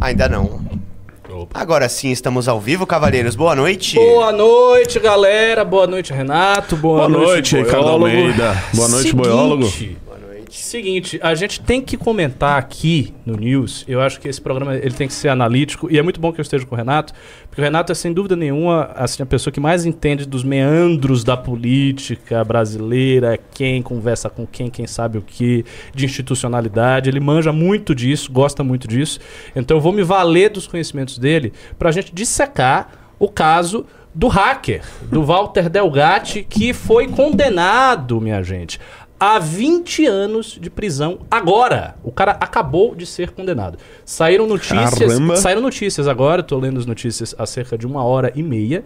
Ainda não. Agora sim, estamos ao vivo, cavaleiros. Boa noite. Boa noite, galera. Boa noite, Renato. Boa, Boa noite, Ricardo boiólogo. Almeida. Boa noite, Seguinte, boiólogo. Seguinte, a gente tem que comentar aqui no News. Eu acho que esse programa ele tem que ser analítico e é muito bom que eu esteja com o Renato, porque o Renato é sem dúvida nenhuma assim, a pessoa que mais entende dos meandros da política brasileira, quem conversa com quem, quem sabe o que, de institucionalidade. Ele manja muito disso, gosta muito disso. Então eu vou me valer dos conhecimentos dele para a gente dissecar o caso do hacker, do Walter Delgatti, que foi condenado, minha gente, a 20 anos de prisão agora. O cara acabou de ser condenado. Saíram notícias, Caramba. saíram notícias agora, tô lendo as notícias há cerca de uma hora e meia.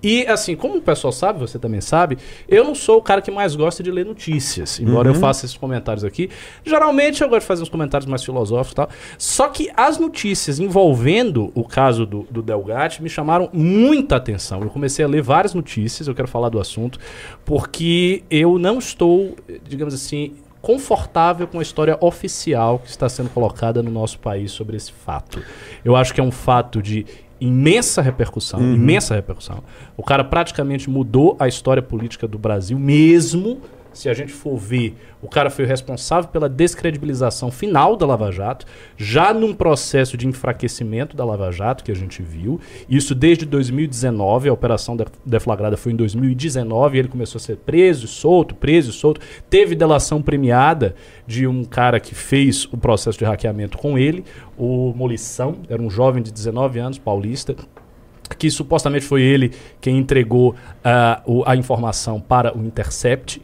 E assim, como o pessoal sabe, você também sabe, eu não sou o cara que mais gosta de ler notícias, embora eu faça esses comentários aqui. Geralmente eu gosto de fazer uns comentários mais filosóficos e tal. Só que as notícias envolvendo o caso do, do Delgatti me chamaram muita atenção. Eu comecei a ler várias notícias, eu quero falar do assunto, porque eu não estou, digamos assim, confortável com a história oficial que está sendo colocada no nosso país sobre esse fato. Eu acho que é um fato de imensa repercussão, imensa repercussão. O cara praticamente mudou a história política do Brasil, mesmo se a gente for ver, o cara foi o responsável pela descredibilização final da Lava Jato, já num processo de enfraquecimento da Lava Jato que a gente viu. Isso desde 2019, a operação de- deflagrada foi em 2019, ele começou a ser preso, solto, preso, solto. Teve delação premiada de um cara que fez o processo de hackeamento com ele, o Molição, era um jovem de 19 anos, paulista, que supostamente foi ele quem entregou ah, o- a informação para o Intercept.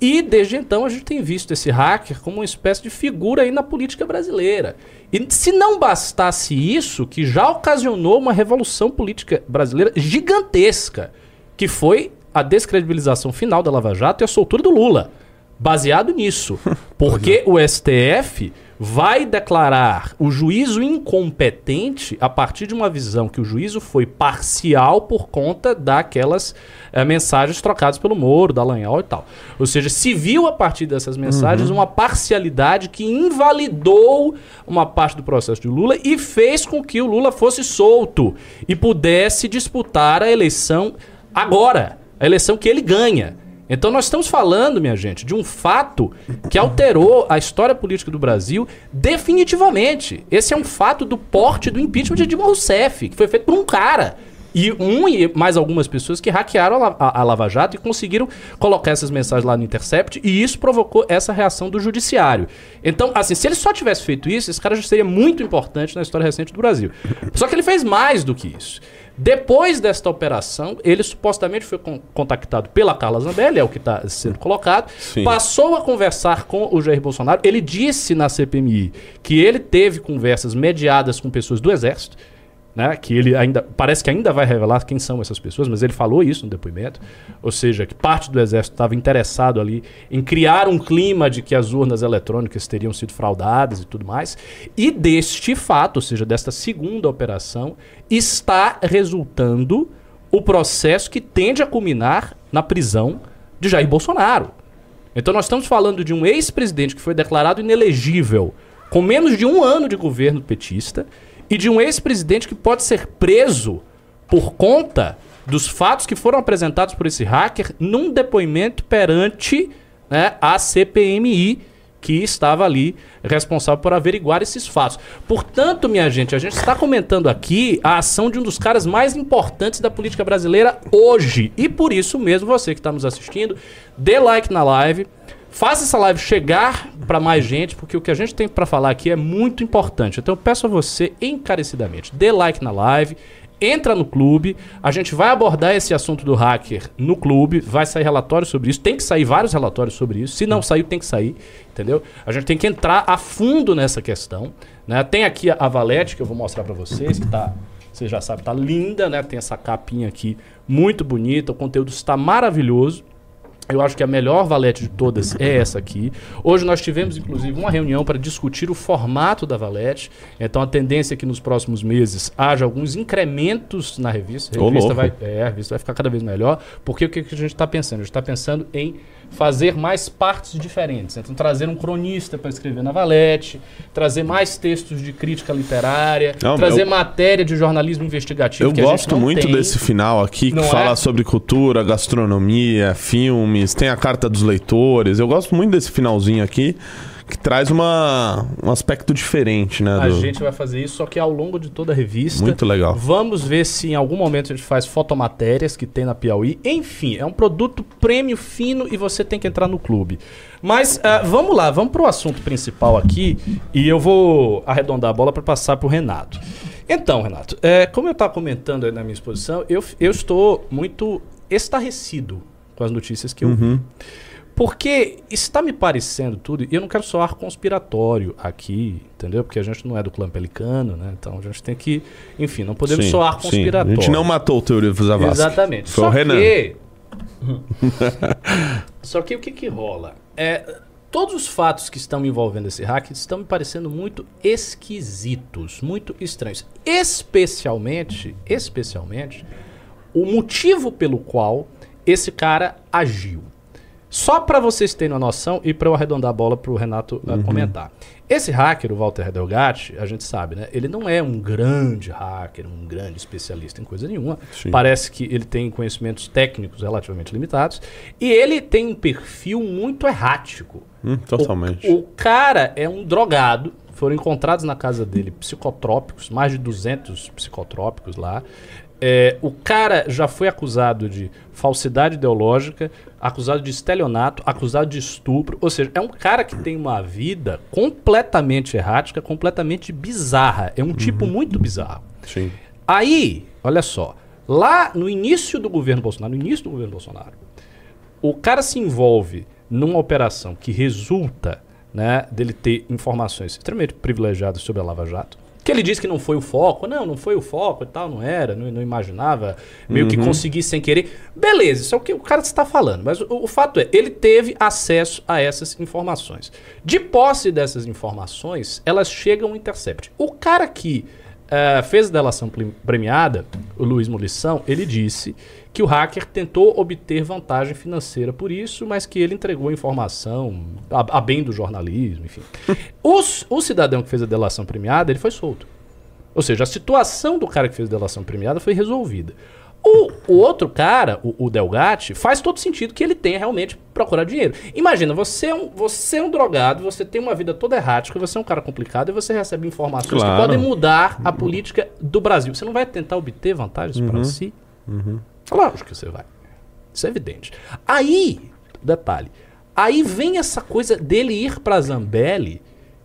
E desde então a gente tem visto esse hacker como uma espécie de figura aí na política brasileira. E se não bastasse isso, que já ocasionou uma revolução política brasileira gigantesca, que foi a descredibilização final da Lava Jato e a soltura do Lula. Baseado nisso. Porque o STF vai declarar o juízo incompetente a partir de uma visão que o juízo foi parcial por conta daquelas eh, mensagens trocadas pelo Moro, Dallagnol e tal. Ou seja, se viu a partir dessas mensagens uma parcialidade que invalidou uma parte do processo de Lula e fez com que o Lula fosse solto e pudesse disputar a eleição agora, a eleição que ele ganha. Então nós estamos falando, minha gente, de um fato que alterou a história política do Brasil definitivamente. Esse é um fato do porte do impeachment de Dilma Rousseff, que foi feito por um cara. E um e mais algumas pessoas que hackearam a, a- a Lava Jato e conseguiram colocar essas mensagens lá no Intercept, e isso provocou essa reação do judiciário. Então, assim, se ele só tivesse feito isso, esse cara já seria muito importante na história recente do Brasil. Só que ele fez mais do que isso. Depois desta operação, ele supostamente foi con- contactado pela Carla Zambelli, é o que está sendo colocado, Sim. passou a conversar com o Jair Bolsonaro. Ele disse na CPMI que ele teve conversas mediadas com pessoas do Exército, né, que ele ainda parece que ainda vai revelar quem são essas pessoas, mas ele falou isso no depoimento, ou seja, que parte do exército estava interessado ali em criar um clima de que as urnas eletrônicas teriam sido fraudadas e tudo mais. E deste fato, ou seja, desta segunda operação, está resultando o processo que tende a culminar na prisão de Jair Bolsonaro. Então nós estamos falando de um ex-presidente que foi declarado inelegível com menos de um ano de governo petista e de um ex-presidente que pode ser preso por conta dos fatos que foram apresentados por esse hacker num depoimento perante né, a CPMI que estava ali responsável por averiguar esses fatos. Portanto, minha gente, a gente está comentando aqui a ação de um dos caras mais importantes da política brasileira hoje. E por isso mesmo, você que está nos assistindo, dê like na live, faça essa live chegar para mais gente, porque o que a gente tem para falar aqui é muito importante. Então eu peço a você encarecidamente, dê like na live, entra no clube, a gente vai abordar esse assunto do hacker no clube, vai sair relatório sobre isso, tem que sair vários relatórios sobre isso, se não saiu, tem que sair, entendeu? A gente tem que entrar a fundo nessa questão, né? Tem aqui a, a Valete, que eu vou mostrar para vocês, que tá, você já sabe, tá linda, né? Tem essa capinha aqui, muito bonita, o conteúdo está maravilhoso. Eu acho que a melhor valete de todas é essa aqui. Hoje nós tivemos, inclusive, uma reunião para discutir o formato da valete. Então a tendência é que nos próximos meses haja alguns incrementos na revista. A revista, vai, é, a revista vai ficar cada vez melhor. Porque o que, que a gente está pensando? A gente está pensando em fazer mais partes diferentes. Então trazer um cronista para escrever na valete, trazer mais textos de crítica literária, Não, trazer eu- matéria de jornalismo investigativo. Eu que gosto muito tem. desse final aqui, que Não fala é? sobre cultura, gastronomia, filmes, tem a carta dos leitores. Eu gosto muito desse finalzinho aqui, que traz uma, um aspecto diferente, né? A do- gente vai fazer isso, só que ao longo de toda a revista. Muito legal. Vamos ver se em algum momento a gente faz fotomatérias que tem na Piauí. Enfim, é um produto prêmio fino e você tem que entrar no clube. Mas ah, vamos lá, vamos para o assunto principal aqui e eu vou arredondar a bola para passar para o Renato. Então, Renato, é, como eu estava comentando aí na minha exposição, eu, eu estou muito estarrecido com as notícias que eu vi. Porque está me parecendo tudo, e eu não quero soar conspiratório aqui, entendeu? Porque a gente não é do clã pelicano, né? Então a gente tem que, enfim, não podemos Sim, soar sim. conspiratório. A gente não matou o Teoria Zavascki. Exatamente. Foi Só o Renan. que. Só que o que, que rola? É, todos os fatos que estão envolvendo esse hack estão me parecendo muito esquisitos, muito estranhos. Especialmente, especialmente, o motivo pelo qual esse cara agiu. Só para vocês terem uma noção e para eu arredondar a bola para o Renato uh, comentar. Esse hacker, o Walter Delgatti, a gente sabe, né? Ele não é um grande hacker, um grande especialista em coisa nenhuma. Sim. Parece que ele tem conhecimentos técnicos relativamente limitados. E ele tem um perfil muito errático. Hum, totalmente. O, o cara é um drogado. Foram encontrados na casa dele psicotrópicos, mais de 200 psicotrópicos lá. É, o cara já foi acusado de falsidade ideológica, acusado de estelionato, acusado de estupro. Ou seja, é um cara que tem uma vida completamente errática, completamente bizarra. É um tipo muito bizarro. Sim. Aí, olha só, lá no início do governo Bolsonaro, no início do governo Bolsonaro, o cara se envolve numa operação que resulta né, dele ter informações extremamente privilegiadas sobre a Lava Jato. Que ele disse que não foi o foco. Não, não foi o foco e tal, não era, não, não imaginava. Meio que consegui sem querer. Beleza, isso é o que o cara está falando. Mas o, o fato é, ele teve acesso a essas informações. De posse dessas informações, elas chegam ao Intercept. O cara que eh, fez a delação premiada, o Luiz Molição, ele disse que o hacker tentou obter vantagem financeira por isso, mas que ele entregou a informação a, a bem do jornalismo, enfim. Os- o cidadão que fez a delação premiada, ele foi solto. Ou seja, a situação do cara que fez a delação premiada foi resolvida. O, o outro cara, o, o Delgatti, faz todo sentido que ele tenha realmente procurado dinheiro. Imagina, você é, um, você é um drogado, você tem uma vida toda errática, você é um cara complicado e você recebe informações Claro. que podem mudar a política do Brasil. Você não vai tentar obter vantagens para si? Lógico que você vai. Isso é evidente. Aí, detalhe, aí vem essa coisa dele ir para Zambelli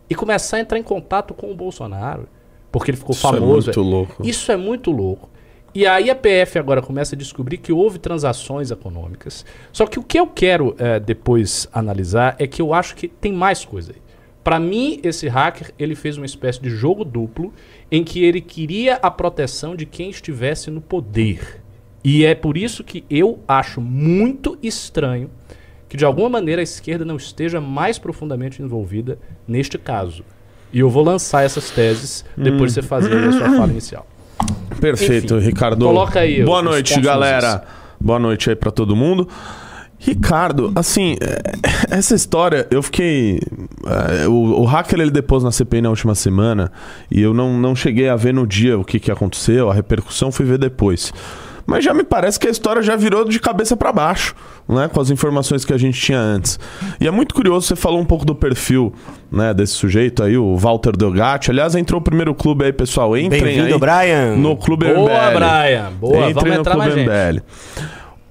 e começar a entrar em contato com o Bolsonaro, porque ele ficou Isso é famoso. muito louco. Isso é muito louco. E aí a PF agora começa a descobrir que houve transações econômicas. Só que o que eu quero eh, depois analisar é que eu acho que tem mais coisa aí. Para mim, esse hacker ele fez uma espécie de jogo duplo em que ele queria a proteção de quem estivesse no poder. E é por isso que eu acho muito estranho que de alguma maneira a esquerda não esteja mais profundamente envolvida neste caso. E eu vou lançar essas teses depois de você fazer a sua fala inicial. Perfeito, Enfim, Ricardo. coloca aí Boa noite, galera. Boa noite aí pra todo mundo. Ricardo, assim, é, essa história, eu fiquei. é, o, o hacker ele depôs na CPI na última semana e eu não, não cheguei a ver no dia o que, que aconteceu, a repercussão fui ver depois. Mas já me parece que a história já virou de cabeça pra baixo, né? Com as informações que a gente tinha antes. E é muito curioso, você falou um pouco do perfil né, desse sujeito aí, o Walter Delgatti. Aliás, entrou o primeiro clube aí, pessoal. Entrem Bem-vindo, aí Brian. no Clube Boa, MBL. Brian. Boa, Entrem vamos no entrar Clube mais gente. MBL.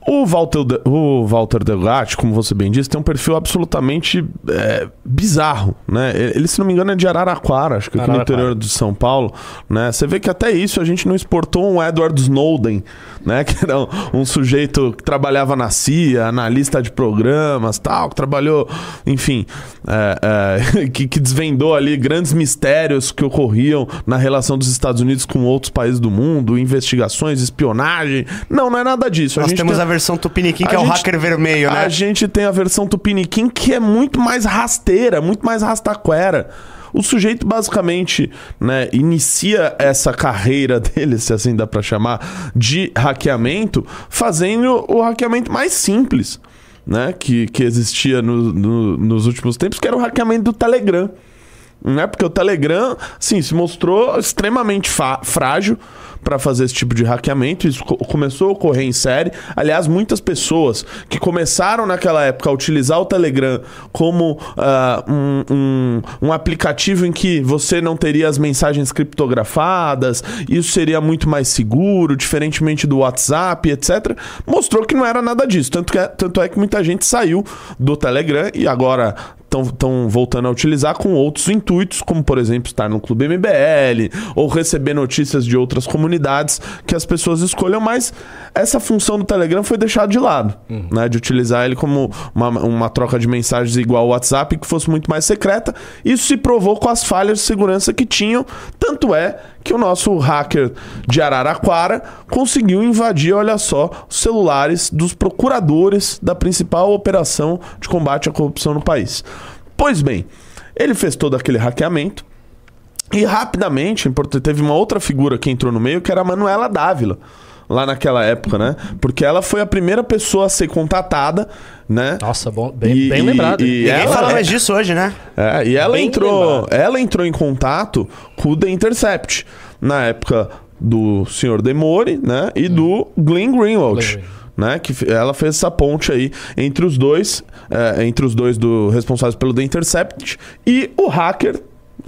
O Walter, De- o Walter Delgatti, como você bem disse, tem um perfil absolutamente é, bizarro, né? Ele, se não me engano, é de Araraquara, acho que aqui no Araraquara. interior de São Paulo, né? Você vê que até isso a gente não exportou um Edward Snowden, né? Que era um, um sujeito que trabalhava na CIA, analista de programas, tal, que trabalhou, enfim, é, é, que, que desvendou ali grandes mistérios que ocorriam na relação dos Estados Unidos com outros países do mundo, investigações, espionagem. Não, não é nada disso. Nós a temos tem- a versão Tupiniquim, que A é o gente- hacker vermelho, né? A gente tem a versão Tupiniquim que é muito mais rasteira, muito mais rastaquera. O sujeito basicamente, né, inicia essa carreira dele, se assim dá pra chamar, de hackeamento, fazendo o hackeamento mais simples, né, que, que existia no- no- nos últimos tempos, que era o hackeamento do Telegram. Né? Porque o Telegram, sim, se mostrou extremamente frágil para fazer esse tipo de hackeamento. Isso co- começou a ocorrer em série. Aliás, muitas pessoas que começaram naquela época a utilizar o Telegram como ah, um, um- um aplicativo em que você não teria as mensagens criptografadas, isso seria muito mais seguro, diferentemente do WhatsApp, etc., mostrou que não era nada disso. Tanto, que, tanto é que muita gente saiu do Telegram e agora estão voltando a utilizar com outros intuitos, como por exemplo estar no Clube MBL ou receber notícias de outras comunidades que as pessoas escolham, mas essa função do Telegram foi deixada de lado, né, de utilizar ele como uma, uma troca de mensagens igual ao WhatsApp que fosse muito mais secreta. Isso se provou com as falhas de segurança que tinham, tanto é que o nosso hacker de Araraquara conseguiu invadir, olha só, os celulares dos procuradores da principal operação de combate à corrupção no país. Pois bem, ele fez todo aquele hackeamento e rapidamente import- teve uma outra figura que entrou no meio, que era a Manuela Dávila. Lá naquela época, né? Porque ela foi a primeira pessoa a ser contatada, né? Nossa, bom, bem, E- bem e- lembrado. e Ninguém ela fala é- mais disso hoje, né? É, e ela Bem entrou, lembrado. ela entrou em contato com o The Intercept na época do Sr. Demore, né, e do Glenn Greenwald. Glenn. Né, que ela fez essa ponte aí entre os dois, é, entre os dois do responsáveis pelo The Intercept e o hacker,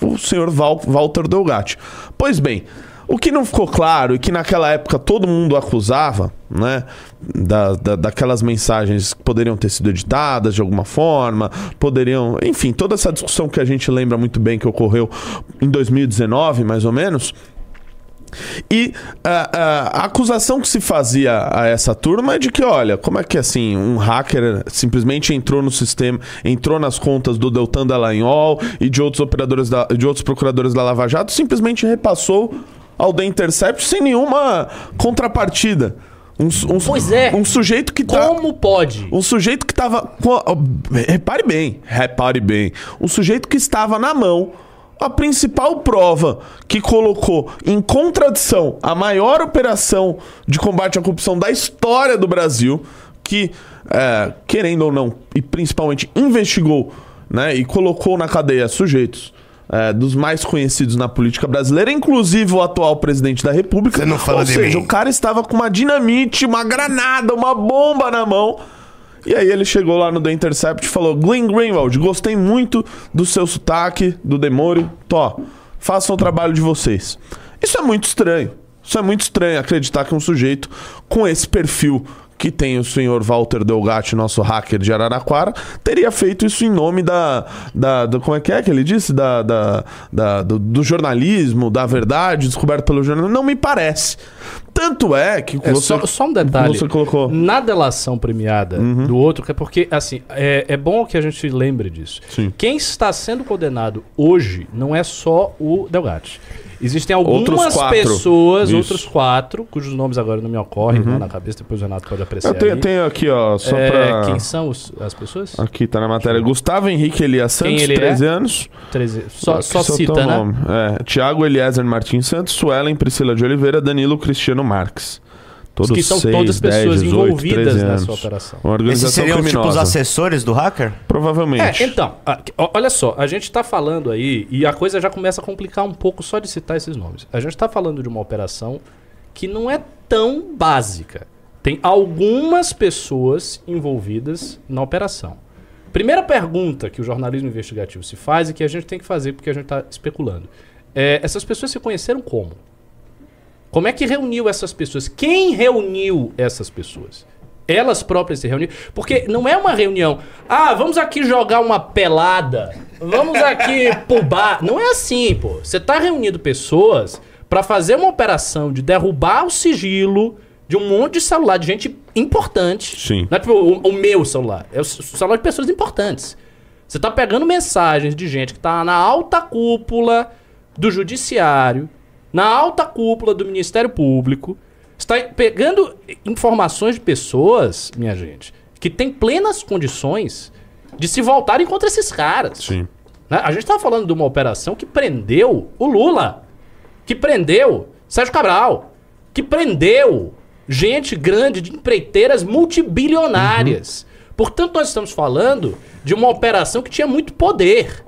o Sr. Val, Walter Delgatti. Pois bem, o que não ficou claro e que naquela época todo mundo acusava, né, da, da- daquelas mensagens que poderiam ter sido editadas de alguma forma, poderiam, enfim, toda essa discussão que a gente lembra muito bem que ocorreu em 2019, mais ou menos. E ah, a acusação que se fazia a essa turma é de que, olha, como é que assim, um hacker simplesmente entrou no sistema, entrou nas contas do Deltan Dallagnol e de outros operadores da, de outros procuradores da Lava Jato, simplesmente repassou ao The Intercept sem nenhuma contrapartida. Um, um Pois é. Um sujeito que tá. Como pode? Um sujeito que estava. com a- Repare bem, repare bem. Um sujeito que estava na mão a principal prova que colocou em contradição a maior operação de combate à corrupção da história do Brasil, que, é, querendo ou não, e principalmente investigou né, e colocou na cadeia sujeitos. É, dos mais conhecidos na política brasileira, inclusive o atual presidente da República. Você não fala Ou de seja, mim. o cara estava com uma dinamite, uma granada, uma bomba na mão. E aí ele chegou lá no The Intercept e falou: Glenn Greenwald, gostei muito do seu sotaque, do Demônio. Tó, façam o trabalho de vocês. Isso é muito estranho. Isso é muito estranho acreditar que um sujeito com esse perfil que tem o senhor Walter Delgatti, nosso hacker de Araraquara, teria feito isso em nome da. da, como é que é que ele disse? Da, da, da- do, do jornalismo, da verdade, descoberto pelo jornalismo. Não me parece. Tanto é que É, você, só, só um detalhe. você colocou. Uhum. Na delação premiada do outro, que é porque, assim, é, é bom que a gente lembre disso. Sim. Quem está sendo condenado hoje não é só o Delgatti. Existem algumas pessoas, Isso. Uhum. outros quatro, cujos nomes agora não me ocorrem lá na cabeça, depois o Renato pode apreciar. Eu tenho, tenho aqui, ó, só É, pra. Quem são os- as pessoas? Aqui tá na matéria. Gustavo Henrique Elias Santos, ele é? 13 anos. Treze- Só, Aqui só cita, o né? É, Tiago Eliezer Martins Santos, Suelen Priscila de Oliveira, Danilo Cristiano Marques. Todos que são seis, todas 10, pessoas 18, envolvidas 13 nessa anos. operação. Uma Esses organização seriam tipo os criminosa. assessores do hacker? Provavelmente. É, então, olha só, a gente tá falando aí, e a coisa já começa a complicar um pouco só de citar esses nomes. A gente tá falando de uma operação que não é tão básica. Tem algumas pessoas envolvidas na operação. Primeira pergunta que o jornalismo investigativo se faz e que a gente tem que fazer porque a gente tá especulando. É, essas pessoas se conheceram como? Como é que reuniu essas pessoas? Quem reuniu essas pessoas? Elas próprias se reuniram? Porque não é uma reunião. Ah, vamos aqui jogar uma pelada. Vamos aqui pro bar. Não é assim, pô. Você tá reunindo pessoas pra fazer uma operação de derrubar o sigilo de um monte de celular de gente importante. Sim. Não é tipo o, o meu celular. É o celular de pessoas importantes. Você tá pegando mensagens de gente que tá na alta cúpula do judiciário, na alta cúpula do Ministério Público, está pegando informações de pessoas, minha gente, que têm plenas condições de se voltarem contra esses caras. Sim. Né? A gente estava falando de uma operação que prendeu o Lula, que prendeu Sérgio Cabral, que prendeu gente grande de empreiteiras multibilionárias. Portanto, nós estamos falando de uma operação que tinha muito poder.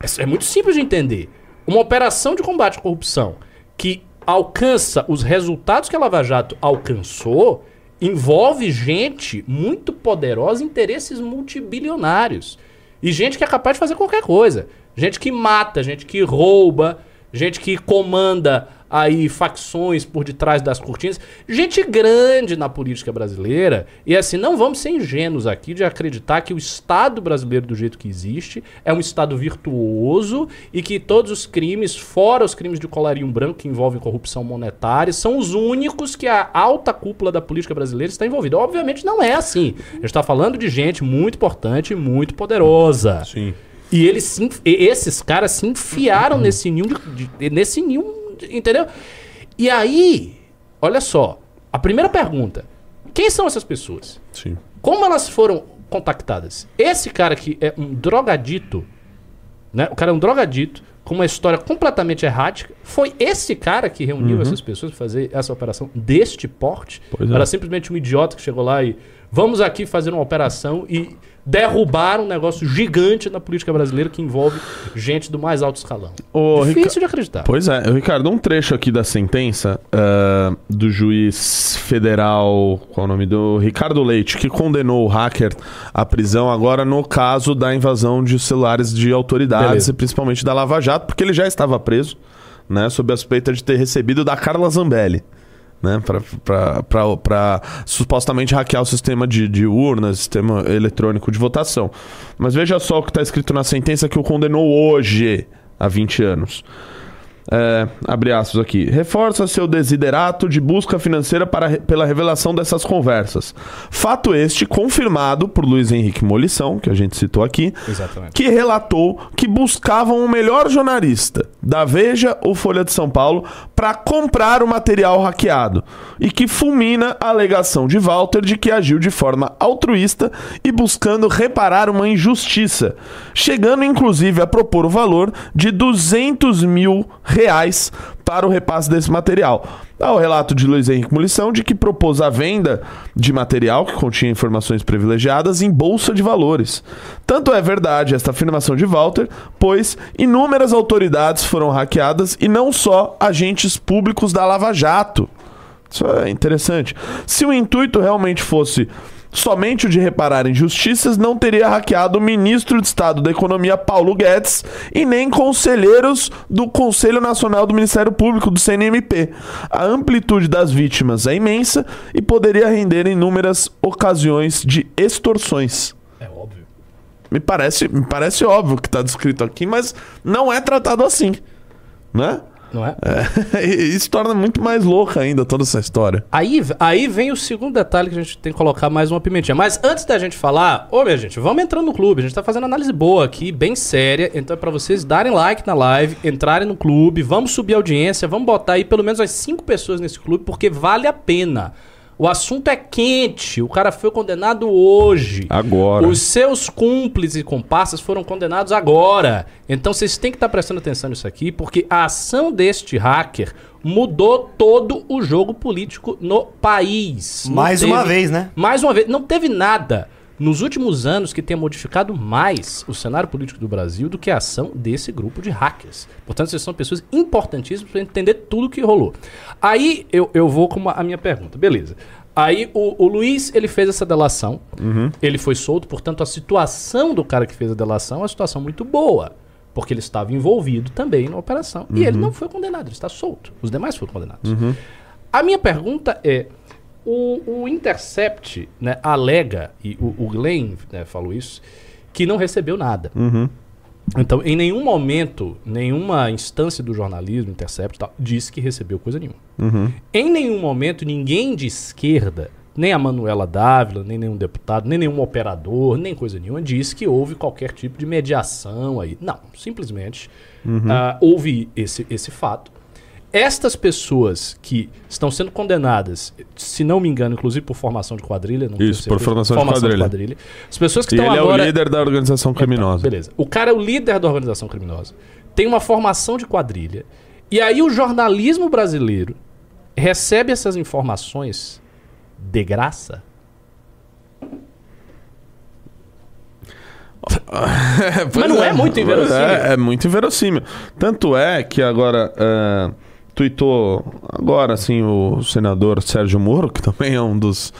É, é muito simples de entender. Uma operação de combate à corrupção que alcança os resultados que a Lava Jato alcançou envolve gente muito poderosa, interesses multibilionários. E gente que é capaz de fazer qualquer coisa. Gente que mata, gente que rouba, gente que comanda aí facções por detrás das cortinas, gente grande na política brasileira. E assim, não vamos ser ingênuos aqui de acreditar que o Estado brasileiro do jeito que existe é um Estado virtuoso e que todos os crimes, fora os crimes de colarinho branco que envolvem corrupção monetária, são os únicos que a alta cúpula da política brasileira está envolvida. Obviamente não é assim. A gente está falando de gente muito importante e muito poderosa. Sim. E eles se esses caras se enfiaram nesse ninho de, nesse ninho, de- entendeu? E aí, olha só, a primeira pergunta: quem são essas pessoas? Sim. Como elas foram contactadas? Esse cara que é um drogadito, né? O cara é um drogadito com uma história completamente errática. Foi esse cara que reuniu essas pessoas para fazer essa operação deste porte? Pois é. Era simplesmente um idiota que chegou lá e vamos aqui fazer uma operação e derrubar um negócio gigante na política brasileira que envolve gente do mais alto escalão. Ô, Difícil Rica- de acreditar. Pois é, Ricardo, um trecho aqui da sentença ah, do juiz federal, qual é o nome do Ricardo Leite, que condenou o hacker à prisão agora no caso da invasão de celulares de autoridades, Beleza. e principalmente da Lava Jato, porque ele já estava preso, né, sob a suspeita de ter recebido da Carla Zambelli. Né, para supostamente hackear o sistema de, de urnas, sistema eletrônico de votação. Mas veja só o que está escrito na sentença que o condenou hoje, há 20 anos. É, abre aspas aqui. Reforça seu desiderato de busca financeira para, pela revelação dessas conversas. Fato este confirmado por Luiz Henrique Molição, que a gente citou aqui, Exatamente. que relatou que buscavam o melhor jornalista da Veja ou Folha de São Paulo para comprar o material hackeado e que fulmina a alegação de Walter de que agiu de forma altruísta e buscando reparar uma injustiça, chegando inclusive a propor o valor de 200 mil reais para o repasse desse material. Há o relato de Luiz Henrique Munição de que propôs a venda de material que continha informações privilegiadas em bolsa de valores. Tanto é verdade esta afirmação de Walter, pois inúmeras autoridades foram hackeadas e não só agentes públicos da Lava Jato. Isso é interessante. Se o intuito realmente fosse somente o de reparar injustiças, não teria hackeado o ministro de Estado da Economia, Paulo Guedes, e nem conselheiros do Conselho Nacional do Ministério Público, do CNMP. A amplitude das vítimas é imensa e poderia render inúmeras ocasiões de extorsões. É óbvio. Me parece, me parece óbvio o que está descrito aqui, mas não é tratado assim, né? Não é? É, isso torna muito mais louca ainda toda essa história. Aí, aí vem o segundo detalhe que a gente tem que colocar mais uma pimentinha. Mas antes da gente falar, ô minha gente, vamos entrando no clube. A gente tá fazendo análise boa aqui, bem séria. Então é pra vocês darem like na live, entrarem no clube, vamos subir a audiência, vamos botar aí pelo menos as cinco pessoas nesse clube, porque vale a pena. O assunto é quente, o cara foi condenado hoje. Agora. Os seus cúmplices e comparsas foram condenados agora. Então vocês têm que estar prestando atenção nisso aqui, porque a ação deste hacker mudou todo o jogo político no país. Não Mais teve- uma vez, né? Mais uma vez. Não teve nada nos últimos anos que tenha modificado mais o cenário político do Brasil do que a ação desse grupo de hackers. Portanto, vocês são pessoas importantíssimas para entender tudo o que rolou. Aí eu, eu vou com uma- a minha pergunta. Beleza. Aí o, o Luiz, ele fez essa delação. Ele foi solto, portanto, a situação do cara que fez a delação é uma situação muito boa. Porque ele estava envolvido também na operação. E ele não foi condenado, ele está solto. Os demais foram condenados. A minha pergunta é: o, o Intercept né, alega, e o, o Glenn né, falou isso, que não recebeu nada. Então, em nenhum momento, nenhuma instância do jornalismo, Intercept, tal, disse que recebeu coisa nenhuma. Em nenhum momento, ninguém de esquerda, nem a Manuela Dávila, nem nenhum deputado, nem nenhum operador, nem coisa nenhuma, disse que houve qualquer tipo de mediação aí. Não, simplesmente ah, houve esse, esse fato. Estas pessoas que estão sendo condenadas, se não me engano, inclusive por formação de quadrilha, não Isso, por formação de quadrilha. As pessoas que E estão ele agora é o líder da organização criminosa. Beleza. O cara é o líder da organização criminosa. Tem uma formação de quadrilha. E aí o jornalismo brasileiro recebe essas informações de graça? Pois não é muito inverossímil? É, é muito inverossímil. Tanto é que agora. É, tuitou agora, assim, o senador Sérgio Moro, que também é um dos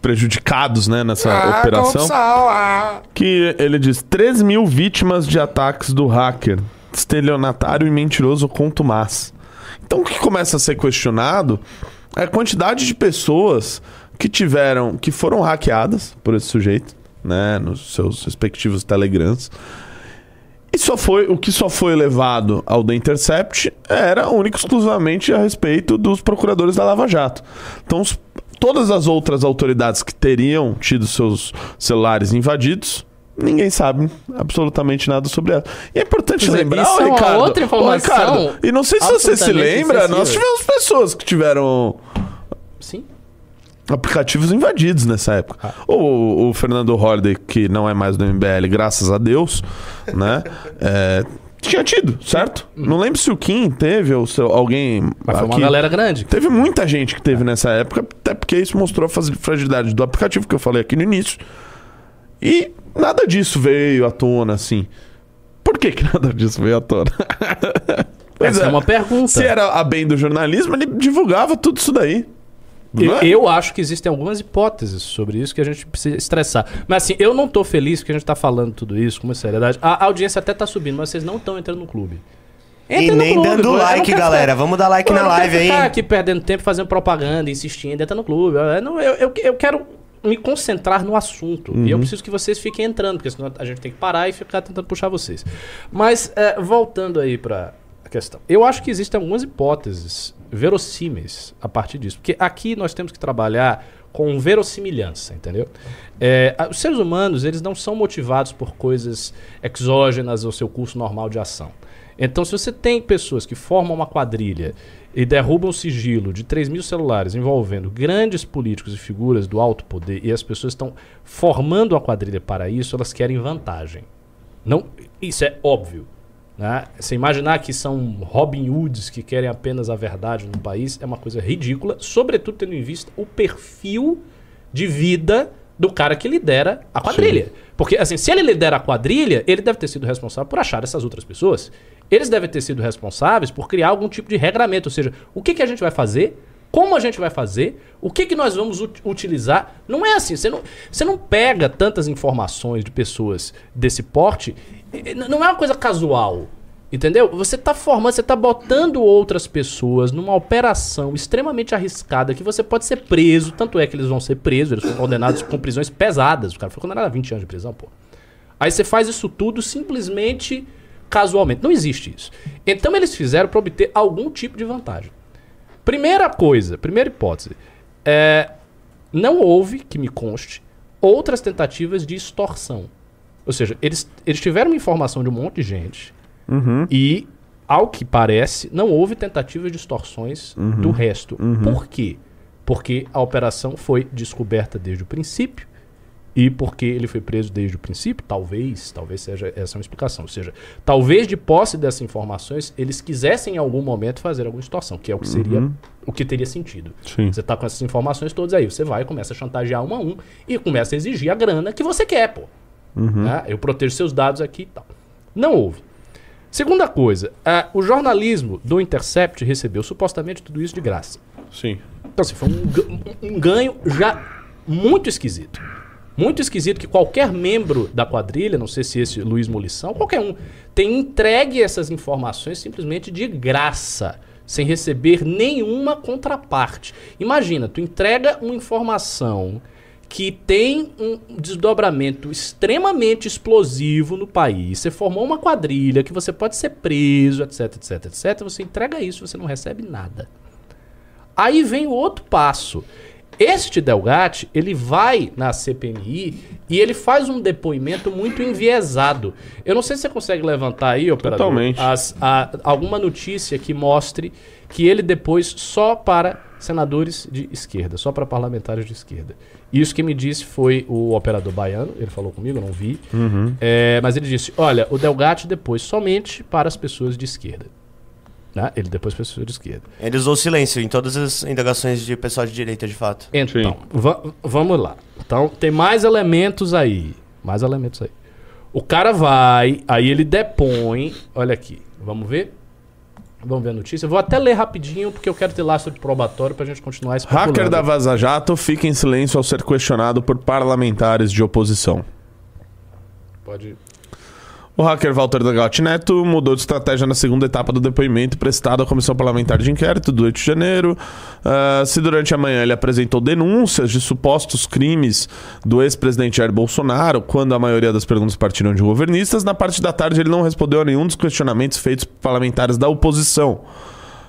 prejudicados né, nessa Ah, operação. Que ele diz: 3 mil vítimas de ataques do hacker, estelionatário e mentiroso contumaz. Então o que começa a ser questionado é a quantidade de pessoas que tiveram, que foram hackeadas por esse sujeito, né, nos seus respectivos telegrams. E só foi, o que só foi levado ao The Intercept era único e exclusivamente a respeito dos procuradores da Lava Jato. Então, os- todas as outras autoridades que teriam tido seus celulares invadidos, ninguém sabe absolutamente nada sobre ela. E é importante lembrar, isso é Ricardo, outra informação Ricardo, e não sei se você se lembra, nós tivemos pessoas que tiveram. Aplicativos invadidos nessa época. O, o Fernando Holliday, que não é mais do MBL, graças a Deus, né? é, tinha tido, certo? Não lembro se o Kim teve ou se alguém. Mas foi uma galera grande. Teve muita gente que teve nessa época, até porque isso mostrou a fragilidade do aplicativo que eu falei aqui no início. E nada disso veio à tona, assim. Por que, que nada disso veio à tona? Essa é uma pergunta. Se era a bem do jornalismo, ele divulgava tudo isso daí. Eu, é? eu acho que existem algumas hipóteses sobre isso que a gente precisa estressar. Mas assim, eu não tô feliz que a gente tá falando tudo isso com uma seriedade. A, audiência até tá subindo, mas vocês não estão entrando no clube. E Entrem no nem clube, dando pô. Like, galera. ficar- Vamos dar like Pô, na live aí. aqui perdendo tempo fazendo propaganda, insistindo, entra no clube. Eu, não- eu, eu, eu quero me concentrar no assunto. E Uhum. eu preciso que vocês fiquem entrando, porque senão a gente tem que parar e ficar tentando puxar vocês. Mas, é, voltando aí pra a questão. Eu acho que existem algumas hipóteses verossímeis a partir disso. Porque aqui nós temos que trabalhar com verossimilhança, entendeu? É, a- os seres humanos, eles não são motivados por coisas exógenas ao seu curso normal de ação. Então, se você tem pessoas que formam uma quadrilha e derrubam o sigilo de 3 mil celulares envolvendo grandes políticos e figuras do alto poder, e as pessoas estão formando uma quadrilha para isso, elas querem vantagem. Não, isso é óbvio. Né? Você imaginar que são Robin Hoods que querem apenas a verdade no país é uma coisa ridícula, sobretudo tendo em vista o perfil de vida do cara que lidera a quadrilha. Porque, assim, se ele lidera a quadrilha, ele deve ter sido responsável por achar essas outras pessoas. Eles devem ter sido responsáveis por criar algum tipo de regramento, ou seja, o que, que a gente vai fazer, como a gente vai fazer, o que, que nós vamos ut- utilizar. Não é assim, você não, você não pega tantas informações de pessoas desse porte, não é uma coisa casual. Entendeu? Você está formando, você está botando outras pessoas numa operação extremamente arriscada que você pode ser preso. Tanto é que eles vão ser presos, eles foram condenados com prisões pesadas. O cara foi condenado a 20 anos de prisão, pô. Aí você faz isso tudo simplesmente casualmente. Não existe isso. Então eles fizeram para obter algum tipo de vantagem. Primeira coisa, primeira hipótese. É, não houve, que me conste, outras tentativas de extorsão. Ou seja, eles, eles tiveram informação de um monte de gente e, ao que parece, não houve tentativa de extorsões do resto. Por quê? Porque a operação foi descoberta desde o princípio e porque ele foi preso desde o princípio, talvez, talvez seja essa uma explicação. Ou seja, talvez de posse dessas informações, eles quisessem em algum momento fazer alguma extorsão, que é o que seria o que teria sentido. Sim. Você tá com essas informações todas aí, você vai, começa a chantagear um a um e começa a exigir a grana que você quer, pô. Né? Eu protejo seus dados aqui e tal. Não houve. Segunda coisa, ah, o jornalismo do Intercept recebeu supostamente tudo isso de graça. Sim. Então, assim, foi um- um ganho já muito esquisito. Muito esquisito que qualquer membro da quadrilha, não sei se esse Luiz Molição, qualquer um, tenha entregue essas informações simplesmente de graça, sem receber nenhuma contraparte. Imagina, tu entrega uma informação que tem um desdobramento extremamente explosivo no país. Você formou uma quadrilha que você pode ser preso, etc, etc, etc. Você entrega isso, você não recebe nada. Aí vem o outro passo. Este Delgatti, ele vai na CPMI e ele faz um depoimento muito enviesado. Eu não sei se você consegue levantar aí, operador, Totalmente. as- a- alguma notícia que mostre que ele depois só para senadores de esquerda, só para parlamentares de esquerda. Isso que me disse foi o operador baiano, ele falou comigo, eu não vi. É, mas ele disse: olha, o Delgatti depois somente para as pessoas de esquerda. Né? Ele depois as pessoas de esquerda. Ele usou silêncio em todas as indagações de pessoal de direita, de fato. Então, va- vamos lá. Então, tem mais elementos aí. Mais elementos aí. O cara vai, aí ele depõe. Olha aqui, vamos ver? Vamos ver a notícia. Eu vou até ler rapidinho, porque eu quero ter lastro de probatório pra gente continuar especulando. Hacker da Vaza Jato fica em silêncio ao ser questionado por parlamentares de oposição. Pode... O hacker Walter Delgatti Neto mudou de estratégia na segunda etapa do depoimento prestado à Comissão Parlamentar de Inquérito do 8 de janeiro. Ah, se durante a manhã ele apresentou denúncias de supostos crimes do ex-presidente Jair Bolsonaro, quando a maioria das perguntas partiram de governistas, na parte da tarde ele não respondeu a nenhum dos questionamentos feitos por parlamentares da oposição.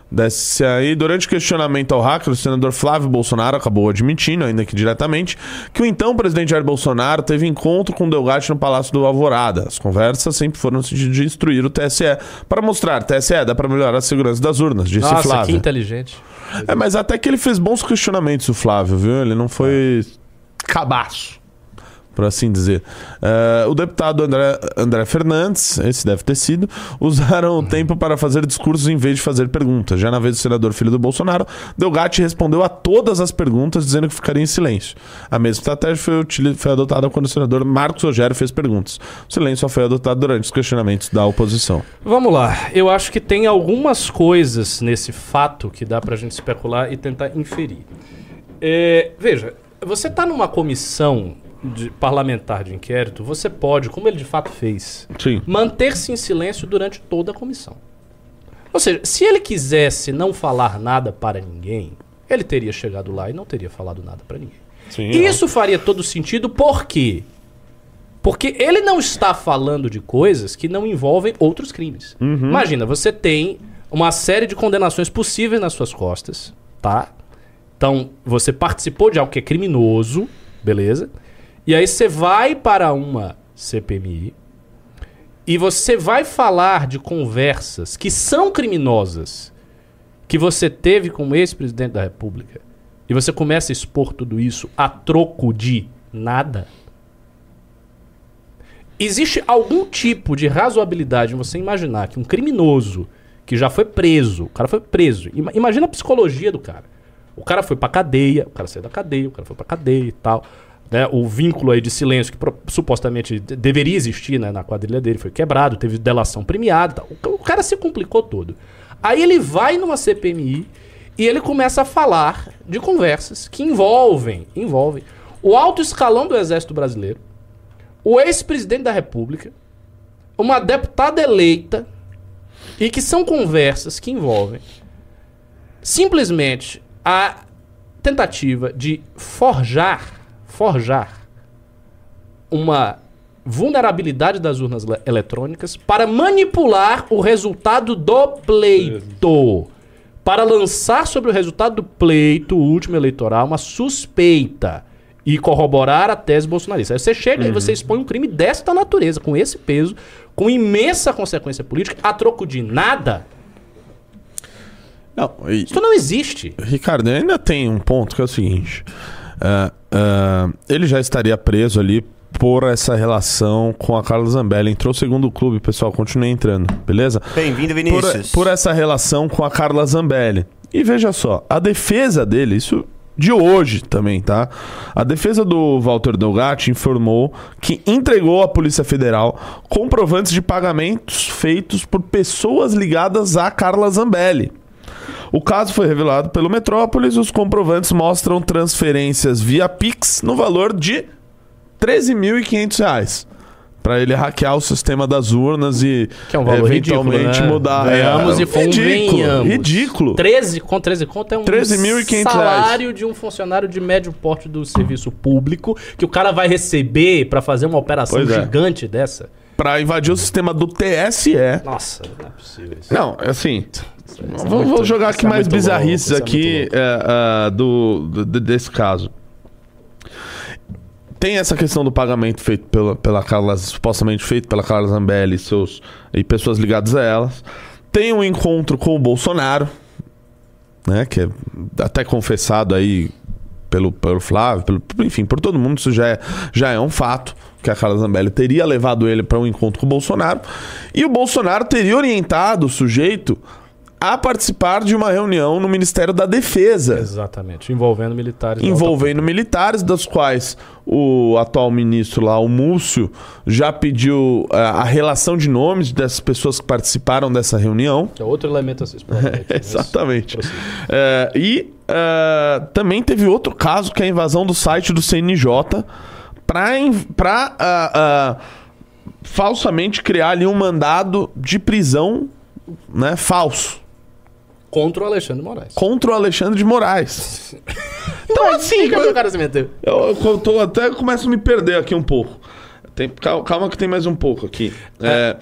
Desce aí, durante o questionamento ao hacker, o senador Flávio Bolsonaro acabou admitindo, ainda que diretamente, que o então presidente Jair Bolsonaro teve encontro com o Delgatti no Palácio do Alvorada. As conversas sempre foram no sentido de instruir o TSE para mostrar, TSE, dá para melhorar a segurança das urnas, disse Nossa, que Flávio. inteligente. É, mas até que ele fez bons questionamentos, o Flávio, viu? Ele não foi cabaço, por assim dizer. É, o deputado André, André Fernandes, esse deve ter sido, usaram o tempo para fazer discursos em vez de fazer perguntas. Já na vez do senador filho do Bolsonaro, Delgatti respondeu a todas as perguntas, dizendo que ficaria em silêncio. A mesma estratégia foi, foi adotada quando o senador Marcos Rogério fez perguntas. O silêncio só foi adotado durante os questionamentos da oposição. Vamos lá. Eu acho que tem algumas coisas nesse fato que dá pra gente especular e tentar inferir. É, veja, você tá numa comissão de parlamentar de inquérito, você pode, como ele de fato fez, manter-se em silêncio durante toda a comissão. Ou seja, se ele quisesse não falar nada para ninguém, ele teria chegado lá e não teria falado nada para ninguém. Sim, Isso faria todo sentido por quê? Porque ele não está falando de coisas que não envolvem outros crimes. Imagina, você tem uma série de condenações possíveis nas suas costas, tá? Então, você participou de algo que é criminoso, beleza? E aí você vai para uma CPMI e você vai falar de conversas que são criminosas que você teve com o ex-presidente da República e você começa a expor tudo isso a troco de nada. Existe algum tipo de razoabilidade em você imaginar que um criminoso que já foi preso, o cara foi preso, ima- imagina a psicologia do cara. O cara foi pra cadeia, o cara saiu da cadeia, o cara foi pra cadeia e tal. Né? O vínculo aí de silêncio que supostamente de- deveria existir né, na quadrilha dele foi quebrado, teve delação premiada. O, o cara se complicou todo. Aí ele vai numa CPMI e ele começa a falar de conversas que envolvem, envolvem o alto escalão do Exército Brasileiro, o ex-presidente da República, uma deputada eleita, e que são conversas que envolvem simplesmente a tentativa de forjar, forjar uma vulnerabilidade das urnas le- eletrônicas para manipular o resultado do pleito. Para lançar sobre o resultado do pleito último eleitoral uma suspeita e corroborar a tese bolsonarista. Aí você chega e você expõe um crime desta natureza, com esse peso, com imensa consequência política, a troco de nada. Não, e- Isso não existe. Ricardo, ainda tem um ponto que é o seguinte: ah, ele já estaria preso ali por essa relação com a Carla Zambelli. Entrou segundo o clube, pessoal, continue entrando, beleza? Bem-vindo, Por, Vinícius. por essa relação com a Carla Zambelli. E veja só, a defesa dele, isso de hoje também, tá? A defesa do Walter Delgatti informou que entregou à Polícia Federal comprovantes de pagamentos feitos por pessoas ligadas a Carla Zambelli. O caso foi revelado pelo Metrópolis e os comprovantes mostram transferências via Pix no valor de 13.500 reais. Pra ele hackear o sistema das urnas e Que é um valor eventualmente ridículo, né? mudar. Ganhamos É, e ridículo, ridículo. 13, com 13 conto é um 13.500 salário de um funcionário de médio porte do serviço público que o cara vai receber pra fazer uma operação Pois é. gigante dessa. Pra invadir o sistema do TSE. Nossa, não é possível isso. Não, assim. Isso é Vou, muito- jogar aqui é mais bizarrices louco, é aqui é, ah, do, do- desse caso. Tem essa questão do pagamento feito pela, pela Carla, supostamente feito pela Carla Zambelli e, seus, e pessoas ligadas a elas. Tem um encontro com o Bolsonaro, né? Que é até confessado aí pelo, pelo Flávio, pelo, enfim, por todo mundo, isso já é, já é um fato. Que a Carla Zambelli teria levado ele para um encontro com o Bolsonaro. E o Bolsonaro teria orientado o sujeito a participar de uma reunião no Ministério da Defesa Exatamente, envolvendo militares. da envolvendo militares, das quais o atual ministro lá, o Múcio, já pediu eh, a relação de nomes dessas pessoas que participaram dessa reunião. É outro elemento a ser explorado aqui, mas Exatamente. Eh, e eh, também teve outro caso que é a invasão do site do CNJ para falsamente criar ali um mandado de prisão né, falso Contra o Alexandre de Moraes. contra o Alexandre de Moraes. Então, assim, Por que o cara se meteu? Eu, eu tô até começo a me perder aqui um pouco. Tem- cal- calma que tem mais um pouco aqui. É,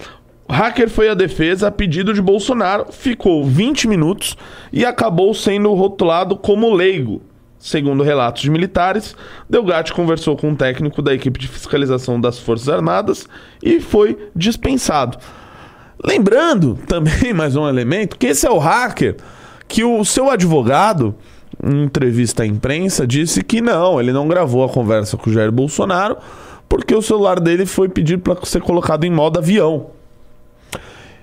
o hacker foi à defesa a pedido de Bolsonaro, ficou 20 minutos e acabou sendo rotulado como leigo. Segundo relatos de militares, Delgatti conversou com um técnico da equipe de fiscalização das Forças Armadas e foi dispensado. Lembrando também mais um elemento que esse é o hacker que o seu advogado em entrevista à imprensa disse que não, ele não gravou a conversa com o Jair Bolsonaro porque o celular dele foi pedido para ser colocado em modo avião.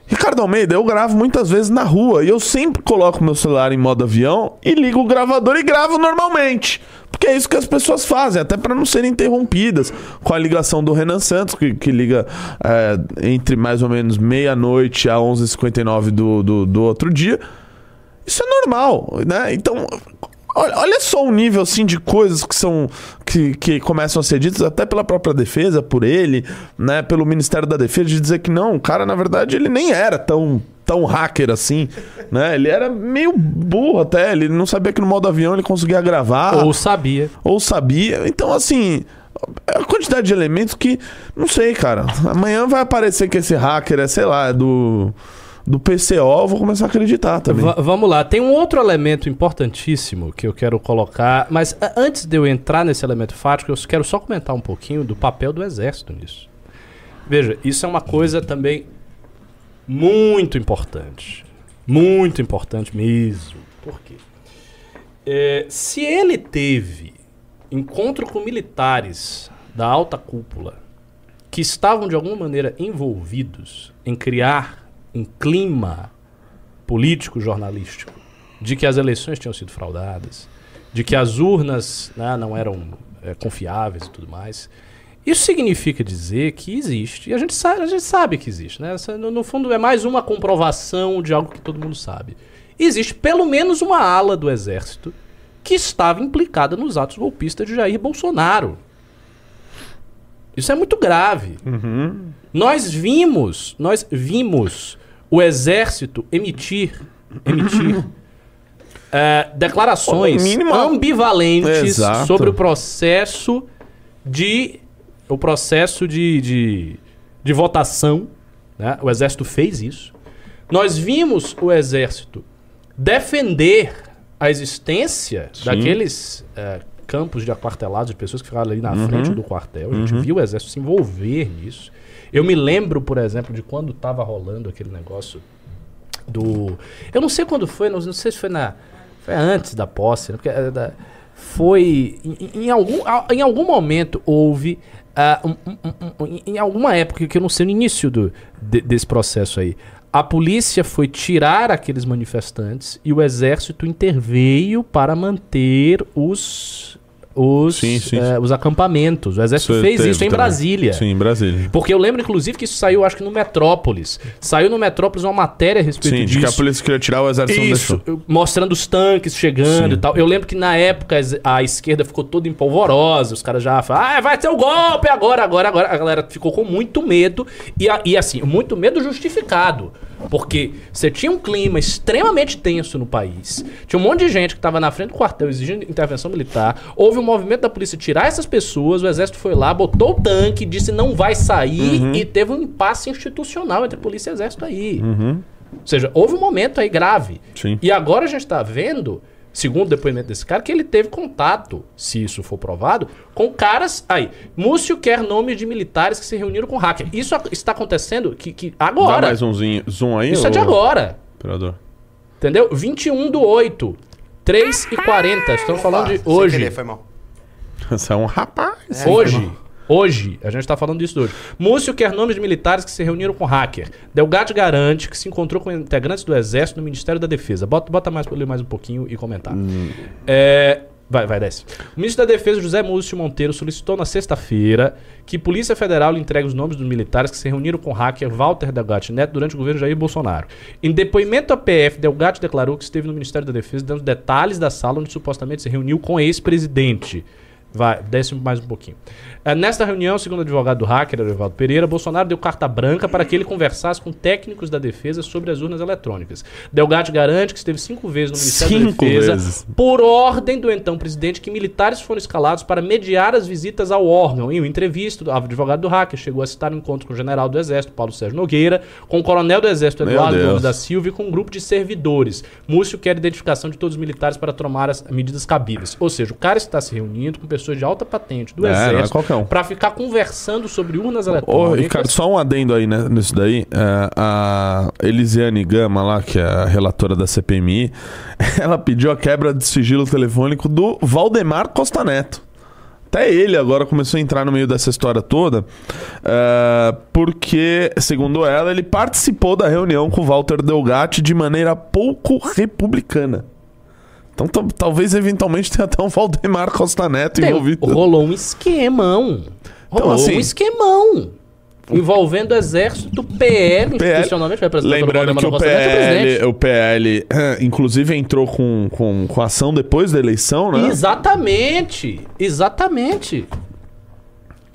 Ricardo Almeida, eu gravo muitas vezes na rua e eu sempre coloco meu celular em modo avião e ligo o gravador e gravo normalmente. Porque é isso que as pessoas fazem, até para não serem interrompidas com a ligação do Renan Santos, que, que liga é, entre mais ou menos meia-noite a 11h59 do, do, do outro dia. Isso é normal, né? Então, olha, olha só o nível assim de coisas que são que, que começam a ser ditas até pela própria defesa, por ele, né, pelo Ministério da Defesa de dizer que não, o cara na verdade ele nem era tão tão hacker assim, né? Ele era meio burro até, ele não sabia que no modo avião ele conseguia gravar Ou sabia. ou sabia. Então, assim, é a quantidade de elementos que. Não sei, cara. Amanhã vai aparecer que esse hacker é, sei lá, é do. Do PCO, eu vou começar a acreditar também. Va- vamos lá, tem um outro elemento importantíssimo que eu quero colocar, mas antes de eu entrar nesse elemento fático, eu quero só comentar um pouquinho do papel do exército nisso. Veja, isso é uma coisa também muito importante. Muito importante mesmo. Por quê? É, se ele teve encontro com militares da alta cúpula que estavam de alguma maneira envolvidos em criar um clima político jornalístico de que as eleições tinham sido fraudadas, de que as urnas né, não eram é, confiáveis e tudo mais. Isso significa dizer que existe, e a gente sabe, a gente sabe que existe, né? Essa, no, no fundo é mais uma comprovação de algo que todo mundo sabe. Existe pelo menos uma ala do exército que estava implicada nos atos golpistas de Jair Bolsonaro. Isso é muito grave. Nós vimos, nós vimos o exército emitir, emitir eh, declarações mínimo- ambivalentes Exato. sobre o processo de o processo de, de, de votação. né? O exército fez isso. Nós vimos o exército defender a existência Sim. daqueles eh, campos de aquartelados de pessoas que ficaram ali na Uhum. frente do quartel. A gente viu o exército se envolver nisso. Eu me lembro, por exemplo, de quando estava rolando aquele negócio do. Eu não sei quando foi, não, sei se foi na. Foi antes da posse, né? Porque, eh, da- foi. Em, em algum, em algum momento houve. um- um- um- um- em alguma época, que eu não sei, no início do, de- desse processo aí, a polícia foi tirar aqueles manifestantes e o exército interveio para manter os. Os, Sim, sim, eh, os acampamentos. O exército fez isso em também. Brasília. Sim, em Brasília. Porque eu lembro, inclusive, que isso saiu, acho que no Metrópolis. Saiu no Metrópolis uma matéria a respeito Sim, de disso. que a polícia queria tirar o exército Isso, mostrando os tanques chegando Sim. e tal. Eu lembro que na época a esquerda ficou toda empolvorosa, os caras já falaram, ah, vai ter o golpe agora, agora, agora. A galera ficou com muito medo, e, e assim, muito medo justificado. Porque você tinha um clima extremamente tenso no país. Tinha um monte de gente que estava na frente do quartel exigindo intervenção militar. Houve um movimento da polícia tirar essas pessoas. O exército foi lá, botou o tanque, disse não vai sair. Uhum. E teve um impasse institucional entre polícia e exército aí. Uhum. Ou seja, houve um momento aí grave. Sim. E agora a gente está vendo, segundo o depoimento desse cara, que ele teve contato, se isso for provado, com caras. Aí, Múcio quer nomes de militares que se reuniram com hacker. Isso está acontecendo que, que Dá agora. mais umzinho, zoom aí, Isso é de agora. Operador. Entendeu? 21 do 8. 3 e 40. Estamos falando de hoje. querer, foi mal. Você é um rapaz. É, Hoje. Hoje, a gente está falando disso hoje. Múcio quer nomes de militares que se reuniram com hacker. Delgado garante que se encontrou com integrantes do Exército no Ministério da Defesa. Bota, bota mais para ler mais um pouquinho e comentar. É, vai, vai, desce. O ministro da Defesa, José Múcio Monteiro, solicitou na sexta-feira que Polícia Federal lhe entregue os nomes dos militares que se reuniram com o hacker Walter Delgatti Neto durante o governo Jair Bolsonaro. Em depoimento à PF, Delgatti declarou que esteve no Ministério da Defesa dando detalhes da sala onde supostamente se reuniu com ex-presidente. Vai, desce mais um pouquinho. Eh, nesta reunião, segundo o advogado do hacker, Evaldo Pereira, Bolsonaro deu carta branca para que ele conversasse com técnicos da defesa sobre as urnas eletrônicas. Delgado garante que esteve cinco vezes no Ministério Cinco da Defesa vezes. por ordem do então presidente que militares foram escalados para mediar as visitas ao órgão. Em uma entrevista, o advogado do hacker chegou a citar um encontro com o general do Exército, Paulo Sérgio Nogueira, com o coronel do Exército, Eduardo. Gomes da Silva e com um grupo de servidores. Múcio quer identificação de todos os militares para tomar as medidas cabíveis. Ou seja, o cara está se reunindo com pessoas de alta patente do É, é Exército um. para ficar conversando sobre urnas Ô, eletrônicas. Ricardo, só um adendo aí né, nisso daí. É, a Elisiane Gama lá, que é a relatora da CPMI, ela pediu a quebra de sigilo telefônico do Valdemar Costa Neto. Até ele agora começou a entrar no meio dessa história toda, é, porque, segundo ela, ele participou da reunião com Walter Delgatti de maneira pouco republicana. Então tal- talvez eventualmente tenha até um Valdemar Costa Neto Tem- envolvido. rolou um esquemão. Então, Rolou assim- um esquemão. Envolvendo o exército, PL, institucionalmente, representado pelo Lembrando que o Costa Neto, é o PL, o PL, inclusive entrou com, com, com ação depois da eleição, né? Exatamente, exatamente.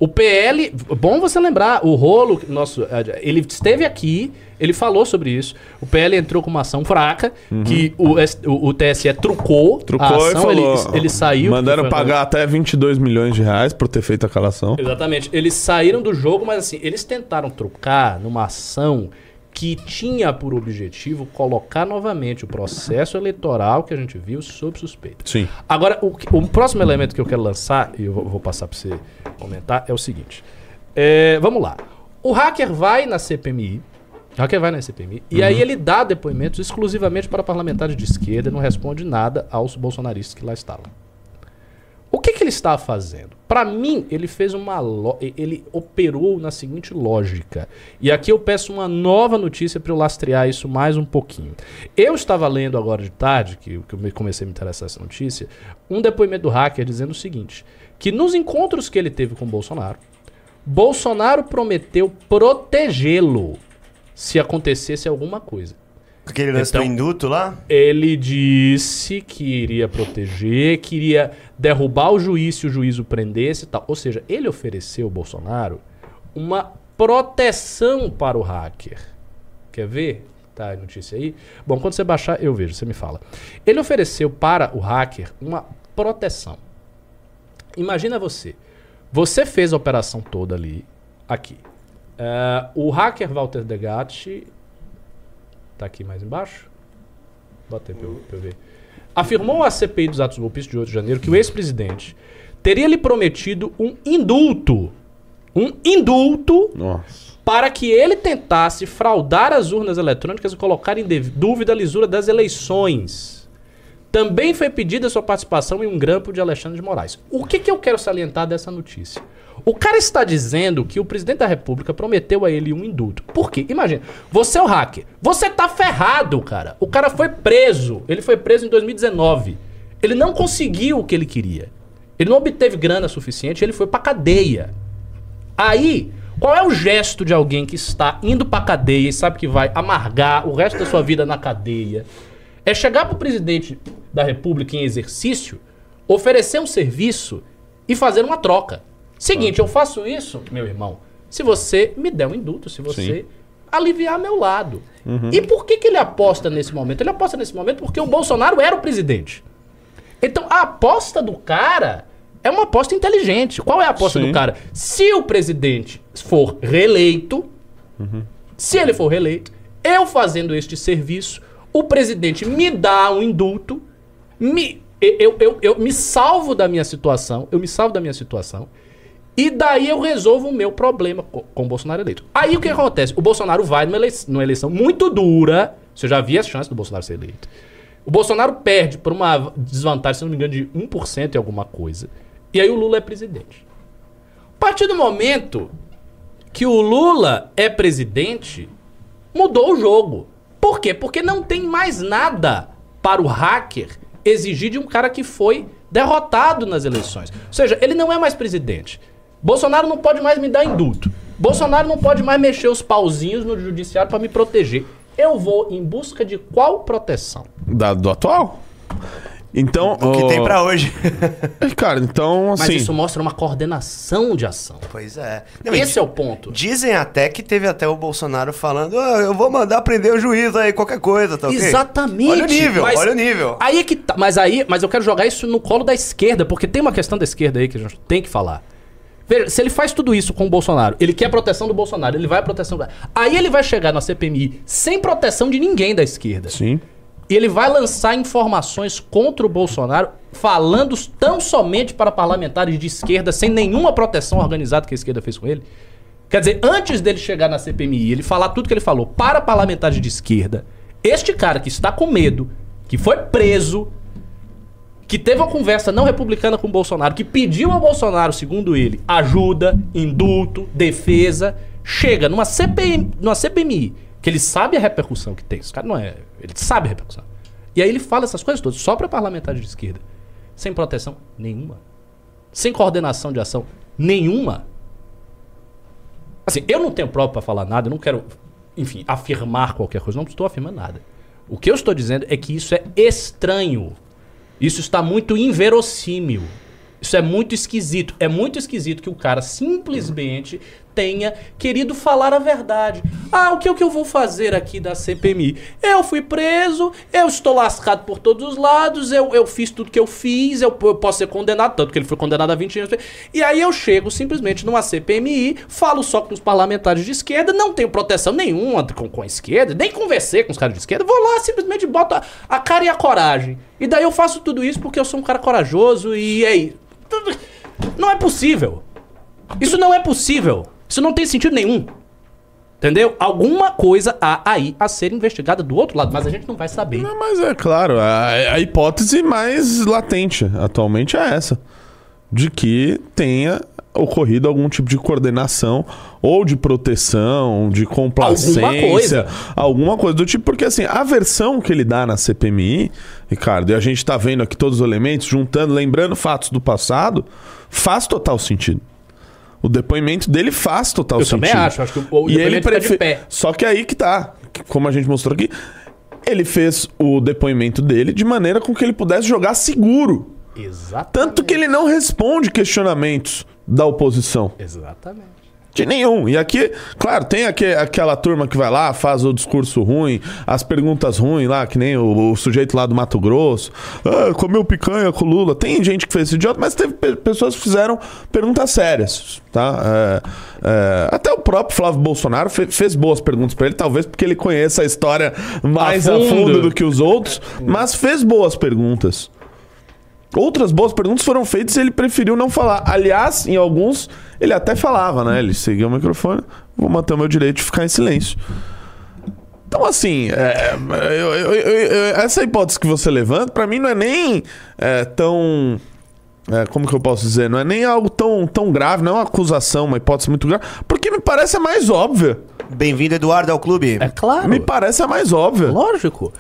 O PL, bom você lembrar, o rolo, nosso, eh, ele esteve aqui, ele falou sobre isso. O PL entrou com uma ação fraca, que o, o, o TSE trucou, Uhum. Trucou a e ação, falou. ele, ele saiu. Mandaram pagar até 22 milhões de reais por ter feito aquela ação. Exatamente. Eles saíram do jogo, mas assim, eles tentaram trocar numa ação que tinha por objetivo colocar novamente o processo eleitoral que a gente viu sob suspeita. Sim. Agora, o, o próximo elemento que eu quero lançar, e eu vou, vou passar para você comentar, é o seguinte. É, vamos lá. O hacker vai na CPMI, o hacker vai na CPMI, e aí ele dá depoimentos exclusivamente para parlamentares de esquerda e não responde nada aos bolsonaristas que lá estavam. O que, que ele está fazendo? Para mim, ele fez uma. lo- Ele operou na seguinte lógica. E aqui eu peço uma nova notícia para eu lastrear isso mais um pouquinho. Eu estava lendo agora de tarde, que, que eu me- comecei a me interessar essa notícia, um depoimento do hacker dizendo o seguinte: que nos encontros que ele teve com Bolsonaro, Bolsonaro prometeu protegê-lo se acontecesse alguma coisa. Aquele lance Então- do induto lá? Ele disse que iria proteger, queria derrubar o juiz se o juiz o prendesse e tal. Ou seja, ele ofereceu ao Bolsonaro uma proteção para o hacker. Quer ver? Tá a notícia aí? Bom, quando você baixar, eu vejo, você me fala. Ele ofereceu para o hacker uma proteção. Imagina você. Você fez a operação toda ali, aqui. Eh, o hacker Walter Degatti Tá aqui mais embaixo. Bota aí pra eu, pra eu ver. Afirmou à CPI dos atos golpistas de 8 de janeiro que o ex-presidente teria lhe prometido um indulto. Um indulto Nossa. para que ele tentasse fraudar as urnas eletrônicas e colocar em dúvida a lisura das eleições. Também foi pedida sua participação em um grampo de Alexandre de Moraes. O que, que eu quero salientar dessa notícia? O cara está dizendo que o presidente da República prometeu a ele um indulto. Por quê? Imagina, você é o hacker. Você tá ferrado, cara. O cara foi preso. Ele foi preso em 2019. Ele não conseguiu o que ele queria. Ele não obteve grana suficiente, ele foi pra cadeia. Aí, qual é o gesto de alguém que está indo pra cadeia e sabe que vai amargar o resto da sua vida na cadeia? É chegar pro presidente da República em exercício, oferecer um serviço e fazer uma troca. Seguinte, eu faço isso, meu irmão, se você me der um indulto, se você aliviar meu lado. E por que, que ele aposta nesse momento? Ele aposta nesse momento porque o Bolsonaro era o presidente. Então a aposta do cara é uma aposta inteligente. Qual é a aposta Sim. do cara? Se o presidente for reeleito, se ele for reeleito, eu fazendo este serviço, o presidente me dá um indulto, me, eu, eu, eu me salvo da minha situação, eu me salvo da minha situação, e daí eu resolvo o meu problema co- com o Bolsonaro eleito. Aí o que acontece? O Bolsonaro vai numa numa eleição muito dura, você já viu as chances do Bolsonaro ser eleito. O Bolsonaro perde por uma desvantagem, se não me engano, de 1% em alguma coisa. E aí o Lula é presidente. A partir do momento que o Lula é presidente, mudou o jogo. Por quê? Porque não tem mais nada para o hacker exigir de um cara que foi derrotado nas eleições. Ou seja, ele não é mais presidente. Bolsonaro não pode mais me dar indulto. Bolsonaro não pode mais mexer os pauzinhos no judiciário para me proteger. Eu vou em busca de qual proteção? Da- do atual? Então. O que tem pra hoje. Cara, então, Mas assim. isso mostra uma coordenação de ação. pois é. Não, Esse é o ponto. Dizem até que teve até o Bolsonaro falando: "Ah, eu vou mandar prender o juiz aí, qualquer coisa, tá ok?" Exatamente. Olha o nível, Mas olha o nível. Aí é que tá, mas aí, mas eu quero jogar isso no colo da esquerda, porque tem uma questão da esquerda aí que a gente tem que falar. Veja, se ele faz tudo isso com o Bolsonaro, ele quer a proteção do Bolsonaro, ele vai a proteção do... Aí ele vai chegar na CPMI sem proteção de ninguém da esquerda. Sim. E ele vai lançar informações contra o Bolsonaro, falando tão somente para parlamentares de esquerda, sem nenhuma proteção organizada que a esquerda fez com ele. Quer dizer, antes dele chegar na CPMI, ele falar tudo que ele falou para parlamentares de esquerda, este cara que está com medo, que foi preso, que teve uma conversa não republicana com o Bolsonaro, que pediu ao Bolsonaro, segundo ele, ajuda, indulto, defesa, chega numa numa CPMI que ele sabe a repercussão que tem. Esse cara não é. Ele sabe a repercussão. E aí ele fala essas coisas todas só para parlamentares de esquerda. Sem proteção nenhuma. Sem coordenação de ação nenhuma. Assim, eu não tenho prova para falar nada, eu não quero, enfim, afirmar qualquer coisa. Não estou afirmando nada. O que eu estou dizendo é que isso é estranho. Isso está muito inverossímil. Isso é muito esquisito. É muito esquisito que o cara simplesmente tenha querido falar a verdade. Ah, o que, o que eu vou fazer aqui da CPMI? Eu fui preso, eu estou lascado por todos os lados, eu, eu fiz tudo que eu fiz, eu, eu posso ser condenado, tanto que ele foi condenado a 20 anos. E aí eu chego simplesmente numa CPMI, falo só com os parlamentares de esquerda, não tenho proteção nenhuma com, com a esquerda, nem conversei com os caras de esquerda, vou lá simplesmente boto a, a cara e a coragem. E daí eu faço tudo isso porque eu sou um cara corajoso e é isso. Não é possível. Isso não é possível. Isso não tem sentido nenhum. Entendeu? Alguma coisa há aí a ser investigada do outro lado, mas a gente não vai saber. Não, mas é claro, a, a hipótese mais latente atualmente é essa. De que tenha ocorrido algum tipo de coordenação ou de proteção, de complacência, Alguma coisa. alguma coisa do tipo, porque assim, a versão que ele dá na CPMI, Ricardo, e a gente tá vendo aqui todos os elementos, juntando, lembrando fatos do passado, faz total sentido. O depoimento dele faz total Eu sentido. também acho, acho que o- e ele depoimento fica de prefe- pé. Só que aí que tá, como a gente mostrou aqui, ele fez o depoimento dele de maneira com que ele pudesse jogar seguro. Exatamente. Tanto que ele não responde questionamentos da oposição. Exatamente. De nenhum. E aqui, claro, tem aque- aquela turma que vai lá, faz o discurso ruim, as perguntas ruins lá, que nem o, o sujeito lá do Mato Grosso. Ah, comeu picanha com Lula. Tem gente que fez esse idiota, mas teve pe- pessoas que fizeram perguntas sérias, tá? É, é, até o próprio Flávio Bolsonaro fe- fez boas perguntas pra ele, talvez porque ele conheça a história mais A a fundo. fundo do que os outros, mas fez boas perguntas. Outras boas perguntas foram feitas e ele preferiu não falar. Aliás, em alguns, ele até falava, né? Ele seguia o microfone, vou manter o meu direito de ficar em silêncio. Então, assim, é, eu- eu- eu- eu- essa hipótese que você levanta, pra mim, não é nem é, tão. é, como que eu posso dizer? Não é nem algo tão, tão grave, não é uma acusação, uma hipótese muito grave, porque me parece a mais óbvia. Bem-vindo, Eduardo, ao clube. É claro. Me parece a mais óbvia. Lógico.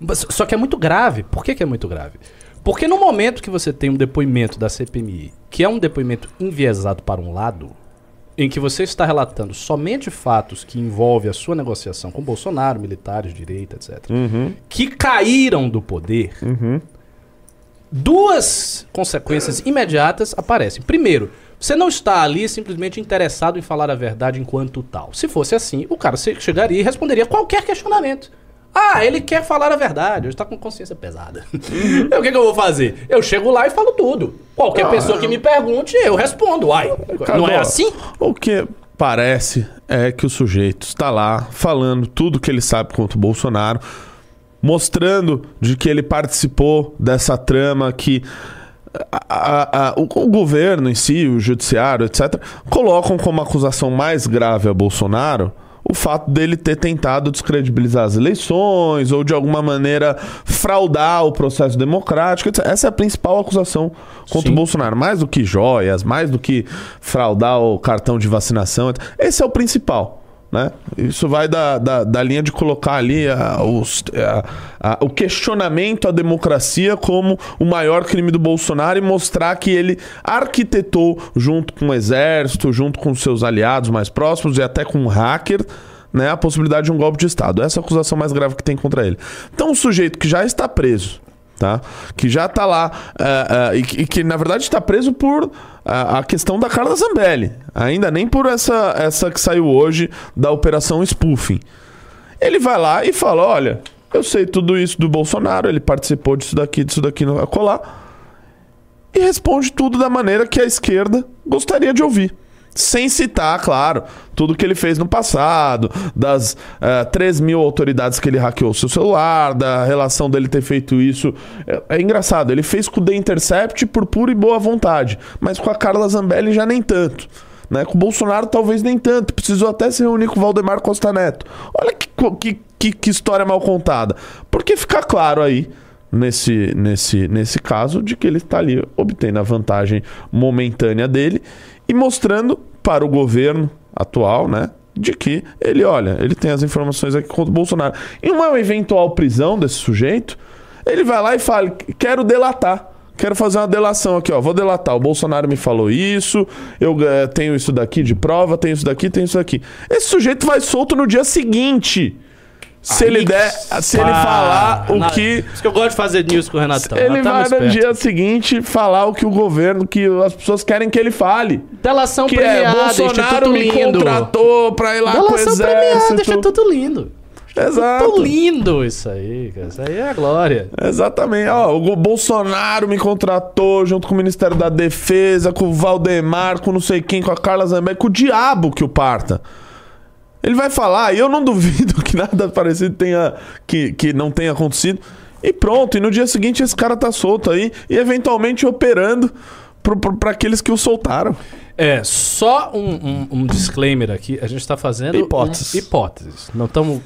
Mas- Só que é muito grave. Por que, que é muito grave? Porque no momento que você tem um depoimento da CPMI, que é um depoimento enviesado para um lado, em que você está relatando somente fatos que envolvem a sua negociação com Bolsonaro, militares, direita, etc., que caíram do poder, duas consequências imediatas aparecem. Primeiro, Você não está ali simplesmente interessado em falar a verdade enquanto tal. Se fosse assim, o cara chegaria e responderia qualquer questionamento. Ah, ele quer falar a verdade, ele está com consciência pesada. o que, que eu vou fazer? Eu chego lá e falo tudo. Qualquer pessoa que me pergunte, eu respondo. Uai, não é assim? O que parece é que o sujeito está lá falando tudo que ele sabe contra o Bolsonaro, mostrando de que ele participou dessa trama que a- a- a- o, o governo em si, o judiciário, etc., colocam como acusação mais grave a Bolsonaro o fato dele ter tentado descredibilizar as eleições ou de alguma maneira fraudar o processo democrático. etc. Essa é a principal acusação contra Sim. o Bolsonaro. Mais do que joias, mais do que fraudar o cartão de vacinação. etc. Esse é o principal. Né? Isso vai da, da, da linha de colocar ali a- os- a- a- o questionamento à democracia como o maior crime do Bolsonaro e mostrar que ele arquitetou, junto com o exército, junto com seus aliados mais próximos e até com um hacker, né, a possibilidade de um golpe de Estado. Essa é a acusação mais grave que tem contra ele. Então, um sujeito que já está preso, tá? que já está lá eh, eh, e, que- e que, na verdade, está preso por a, a questão da Carla Zambelli. Ainda nem por essa, essa que saiu hoje da Operação Spoofing. Ele vai lá e fala: Olha, eu sei tudo isso do Bolsonaro, ele participou disso daqui, disso daqui, no colar. E responde tudo da maneira que a esquerda gostaria de ouvir. Sem citar, claro, tudo que ele fez no passado, das eh, 3 mil autoridades que ele hackeou o seu celular, da relação dele ter feito isso. É, é engraçado, ele fez com o The Intercept por pura e boa vontade, mas com a Carla Zambelli já nem tanto. Né? Com o Bolsonaro talvez nem tanto, precisou até se reunir com o Valdemar Costa Neto. Olha que, que, que, que história mal contada. Porque fica claro aí nesse, nesse, nesse caso de que ele está ali obtendo a vantagem momentânea dele e mostrando para o governo atual, né? De que ele, olha, ele tem as informações aqui contra o Bolsonaro. Em uma eventual prisão desse sujeito, ele vai lá e fala: quero delatar. Quero fazer uma delação aqui, ó. Vou delatar. O Bolsonaro me falou isso, eu eh, tenho isso daqui de prova, tenho isso daqui, tenho isso daqui. Esse sujeito vai solto no dia seguinte. Se ele der, se ele falar o que Isso que eu gosto de fazer news com o Renatão. ele Renatão é vai no esperto. dia seguinte falar o que o governo, que as pessoas querem que ele fale. Delação Que é, premiada, Bolsonaro Instituto me Lindo. contratou pra ir lá com o Delação premiada, exército. Instituto Lindo. Exato. Instituto Lindo isso aí, cara. Isso aí é a glória. Exatamente. Ó, o Bolsonaro me contratou junto com o Ministério da Defesa, com o Valdemar, com não sei quem, com a Carla Zambelli, com o diabo que o parta. Ele vai falar, e eu não duvido que nada parecido tenha que, que não tenha acontecido. E pronto, e no dia seguinte esse cara tá solto aí e eventualmente operando pra aqueles que o soltaram. É, só um, um- um disclaimer aqui. A gente tá fazendo. Hipóteses. um- hipóteses. Não estamos.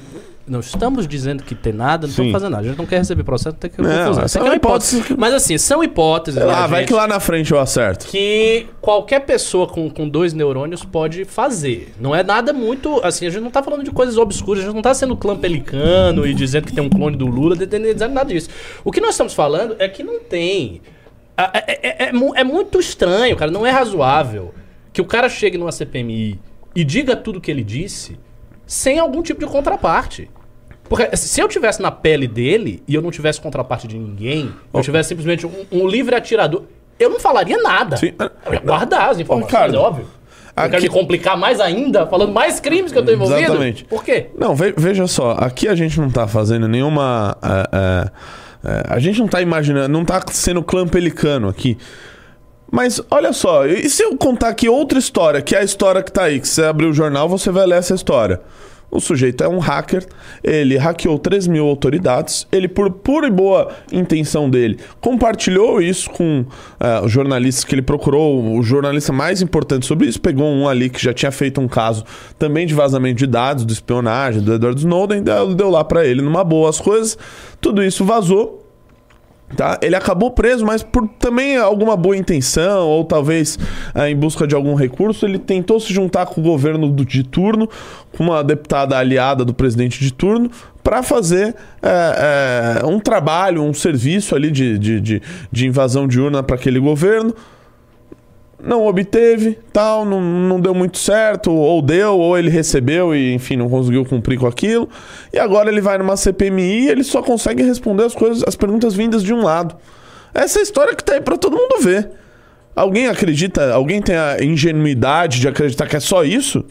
Não estamos dizendo que tem nada, não estamos fazendo nada. A gente não quer receber processo, não tem que Não, confusão. é só aqui é uma hipótese hipótese. Mas assim, são hipóteses. Lá, minha vai gente, que lá na frente eu acerto. que qualquer pessoa com, com dois neurônios pode fazer. Não é nada muito. Assim, a gente não tá falando de coisas obscuras, a gente não tá sendo clã pelicano e dizendo que tem um clone do Lula, dizendo nada disso. O que nós estamos falando é que não tem. É, é- é- é mu- é muito estranho, cara. Não é razoável que o cara chegue numa CPMI e diga tudo que ele disse sem algum tipo de contraparte. Porque se eu tivesse na pele dele e eu não tivesse contraparte de ninguém, eu tivesse simplesmente um, um livre atirador, eu não falaria nada. Sim. Eu ia guardar as informações, é óbvio. Eu quero me complicar mais ainda, falando mais crimes que eu tô envolvido. Exatamente. Por quê? Não, ve- veja só, aqui a gente não tá fazendo nenhuma. é, é, é, a gente não tá imaginando, não tá sendo clã pelicano aqui. Mas olha só, e se eu contar aqui outra história, que é a história que tá aí, que você abrir o jornal, você vai ler essa história. O sujeito é um hacker, ele hackeou 3 mil autoridades, ele, por pura e boa intenção dele, compartilhou isso com os jornalistas que ele procurou, o jornalista mais importante sobre isso, pegou um ali que já tinha feito um caso também de vazamento de dados, de espionagem, do Edward Snowden, deu, deu lá pra ele numa boa as coisas, tudo isso vazou, Tá? Ele acabou preso, mas por também alguma boa intenção, ou talvez eh, em busca de algum recurso, ele tentou se juntar com o governo do, de turno, com uma deputada aliada do presidente de turno, para fazer eh, eh, um trabalho, um serviço ali de, de, de, de invasão de urna para aquele governo. Não obteve, tal, não, não deu muito certo, ou deu, ou ele recebeu e, enfim, não conseguiu cumprir com aquilo. E agora ele vai numa CPMI e ele só consegue responder as coisas, as perguntas vindas de um lado. Essa é a história que tá aí pra todo mundo ver. Alguém acredita, alguém tem a ingenuidade de acreditar que é só isso?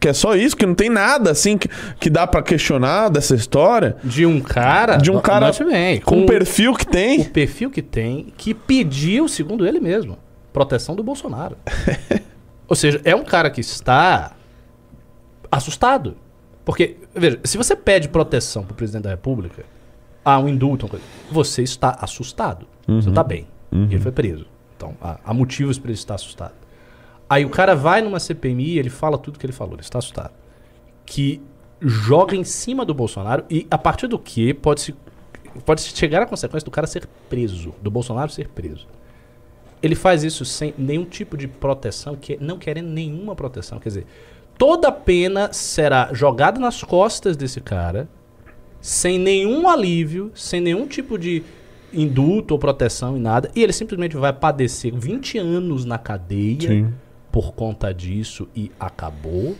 Que é só isso, que não tem nada assim que, que dá pra questionar dessa história? De um cara. De um cara bem, Com o com perfil que o tem? perfil que tem, que pediu, segundo ele mesmo, proteção do Bolsonaro. Ou seja, é um cara que está assustado. Porque, veja, se você pede proteção pro presidente da República, há um indulto, uma coisa, você está assustado. Você não está bem. E ele foi preso. Então, há, há motivos para ele estar assustado. Aí o cara vai numa CPMI e ele fala tudo que ele falou, ele está assustado. Que joga em cima do Bolsonaro e a partir do que pode se pode -se chegar à consequência do cara ser preso, do Bolsonaro ser preso. Ele faz isso sem nenhum tipo de proteção, que não querendo nenhuma proteção, quer dizer, toda a pena será jogada nas costas desse cara, sem nenhum alívio, sem nenhum tipo de indulto ou proteção e nada, e ele simplesmente vai padecer 20 anos na cadeia Sim. por conta disso e acabou.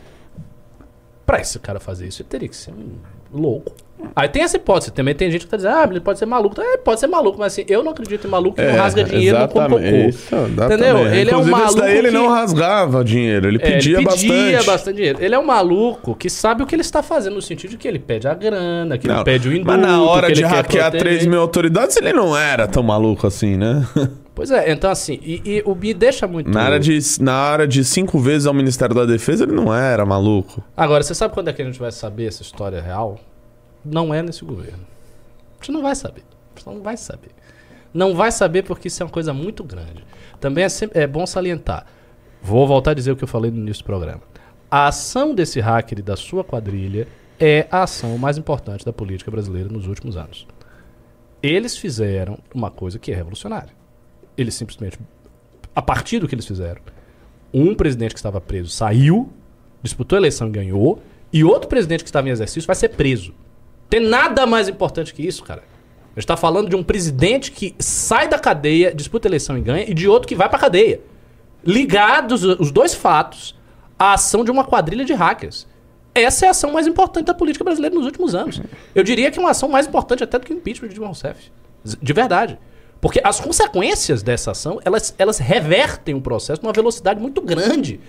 Pra esse cara fazer isso, ele teria que ser um louco. Aí tem essa hipótese, também tem gente que tá dizendo, ah, ele pode ser maluco. É, pode ser maluco, mas assim, eu não acredito em maluco que não rasga dinheiro. É, Isso, exatamente. Entendeu? Ele é um Inclusive, maluco daí ele que- não rasgava dinheiro, ele É, pedia, ele pedia bastante. dinheiro. Ele é um maluco que sabe o que ele está fazendo, no sentido de que ele pede a grana, que ele Não, pede o indulto. mas na hora de ele hackear proteger. 3 mil autoridades, ele não era tão maluco assim, né? Pois é, então assim, e, e o me deixa muito. Na área, de, na área de cinco vezes ao Ministério da Defesa, ele não era maluco. Agora, você sabe quando é que a gente vai saber essa história real? Não é nesse governo. A gente não vai saber. A gente não vai saber. Não vai saber porque isso é uma coisa muito grande. Também é, sempre- é bom salientar. Vou voltar a dizer o que eu falei no início do programa. A ação desse hacker e da sua quadrilha é a ação mais importante da política brasileira nos últimos anos. Eles fizeram uma coisa que é revolucionária. Eles simplesmente, a partir do que eles fizeram, um presidente que estava preso saiu, disputou a eleição e ganhou, e outro presidente que estava em exercício vai ser preso. Tem nada mais importante que isso, cara. A gente está falando de um presidente que sai da cadeia, disputa eleição e ganha, e de outro que vai pra cadeia. Ligados os dois fatos à ação de uma quadrilha de hackers. Essa é a ação mais importante da política brasileira nos últimos anos. Eu diria que é uma ação mais importante até do que o impeachment de Dilma Rousseff. De verdade. Porque as consequências dessa ação, elas, elas revertem o processo numa velocidade muito grande.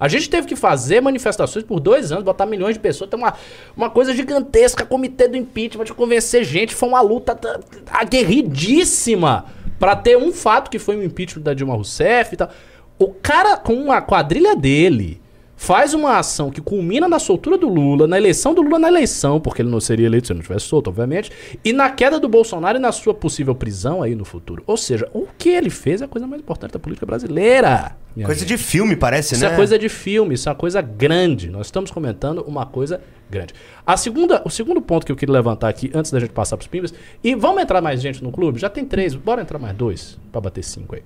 A gente teve que fazer manifestações por dois anos, botar milhões de pessoas, tem uma, uma coisa gigantesca, comitê do impeachment, de convencer gente, foi uma luta aguerridíssima pra ter um fato que foi o impeachment da Dilma Rousseff e tal. O cara com a quadrilha dele faz uma ação que culmina na soltura do Lula, na eleição do Lula na eleição, porque ele não seria eleito se ele não tivesse solto, obviamente, e na queda do Bolsonaro e na sua possível prisão aí no futuro. Ou seja, o que ele fez é a coisa mais importante da política brasileira. Coisa gente. de filme, parece, Isso né? é coisa de filme, isso é uma coisa grande. Nós estamos comentando uma coisa grande. A segunda, o segundo ponto que eu queria levantar aqui, antes da gente passar para os pimbas, e vamos entrar mais gente no clube? Já tem três, bora entrar mais dois, para bater cinco aí.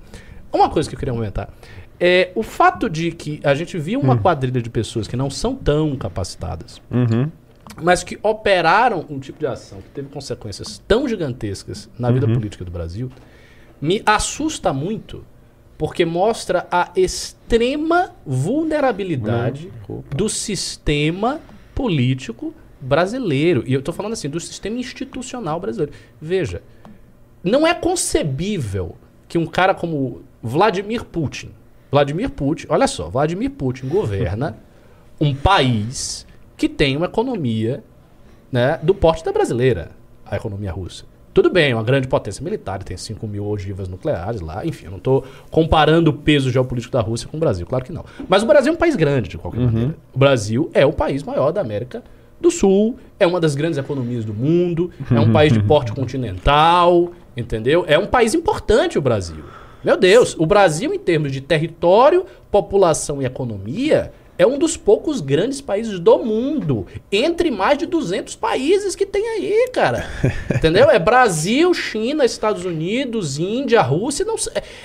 Uma coisa que eu queria comentar é o fato de que a gente viu uma quadrilha de pessoas que não são tão capacitadas, mas que operaram um tipo de ação que teve consequências tão gigantescas na vida política do Brasil, me assusta muito, porque mostra a extrema vulnerabilidade do sistema político brasileiro. E eu estou falando assim, do sistema institucional brasileiro. Veja, não é concebível que um cara como Vladimir Putin, Vladimir Putin, olha só, Vladimir Putin governa um país que tem uma economia né, do porte da brasileira, a economia russa. Tudo bem, é uma grande potência militar, tem 5 mil ogivas nucleares lá, enfim, eu não estou comparando o peso geopolítico da Rússia com o Brasil, claro que não. Mas o Brasil é um país grande, de qualquer maneira. O Brasil é o país maior da América do Sul, é uma das grandes economias do mundo, é um país de porte continental, entendeu? É um país importante o Brasil. Meu Deus, o Brasil, em termos de território, população e economia, é um dos poucos grandes países do mundo. Entre mais de 200 países que tem aí, cara. Entendeu? É Brasil, China, Estados Unidos, Índia, Rússia. Não,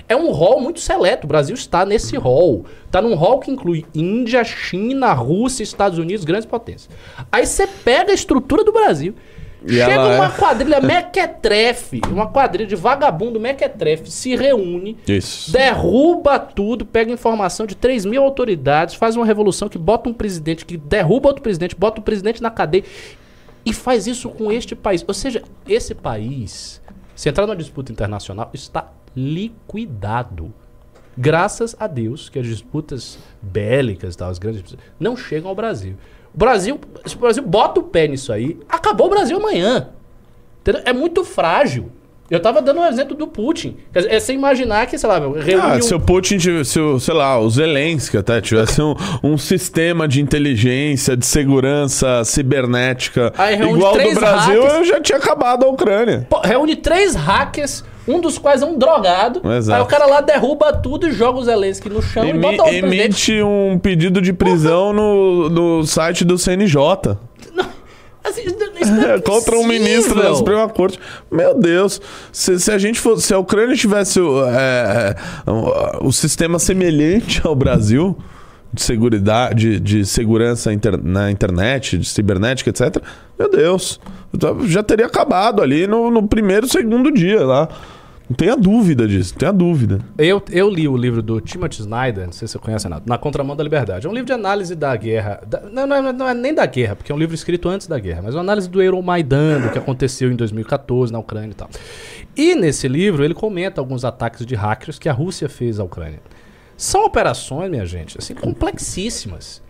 é um rol muito seleto. O Brasil está nesse rol. Está num rol que inclui Índia, China, Rússia, Estados Unidos, grandes potências. Aí você pega a estrutura do Brasil. E chega ela é- uma quadrilha mequetrefe, uma quadrilha de vagabundo mequetrefe, se reúne, Isso. derruba tudo, pega informação de 3 mil autoridades, faz uma revolução que bota um presidente, que derruba outro presidente, bota o presidente na cadeia e faz isso com este país. Ou seja, esse país, se entrar numa disputa internacional, está liquidado. Graças a Deus que as disputas bélicas, tal, as grandes disputas, não chegam ao Brasil. Brasil, se o Brasil bota o pé nisso aí, acabou o Brasil amanhã. Entendeu? É muito frágil. Eu tava dando um exemplo do Putin. Dizer, é sem imaginar que, sei lá, reúne Ah, um- se o Putin, tivesse- se o, sei lá, o Zelensky até tivesse um, um sistema de inteligência, de segurança cibernética Aí igual do Brasil, hackers. eu já tinha acabado a Ucrânia. Pô, reúne três hackers, um dos quais é um drogado. Exato. Aí o cara lá derruba tudo e joga o Zelensky no chão e Emi- bota outro presidente. emite um pedido de prisão no, no site do CNJ. Assim, é Contra um ministro da Suprema Corte. Meu Deus, se, se a gente fosse, se a Ucrânia tivesse o, é, é, o, o sistema semelhante ao Brasil de seguridade, de, de segurança inter- na internet, de cibernética, etc. Meu Deus, já teria acabado ali no, no primeiro, segundo dia lá. Não tenha dúvida disso, não tenha dúvida. Eu, eu li o livro do Timothy Snyder, não sei se você conhece, Renato, Na Contramão da Liberdade. É um livro de análise da guerra. da- não, não, é- não é nem da guerra, porque é um livro escrito antes da guerra, mas é uma análise do Euromaidan, do que aconteceu em 2014 na Ucrânia e tal. E nesse livro ele comenta alguns ataques de hackers que a Rússia fez à Ucrânia. São operações, minha gente, assim, complexíssimas.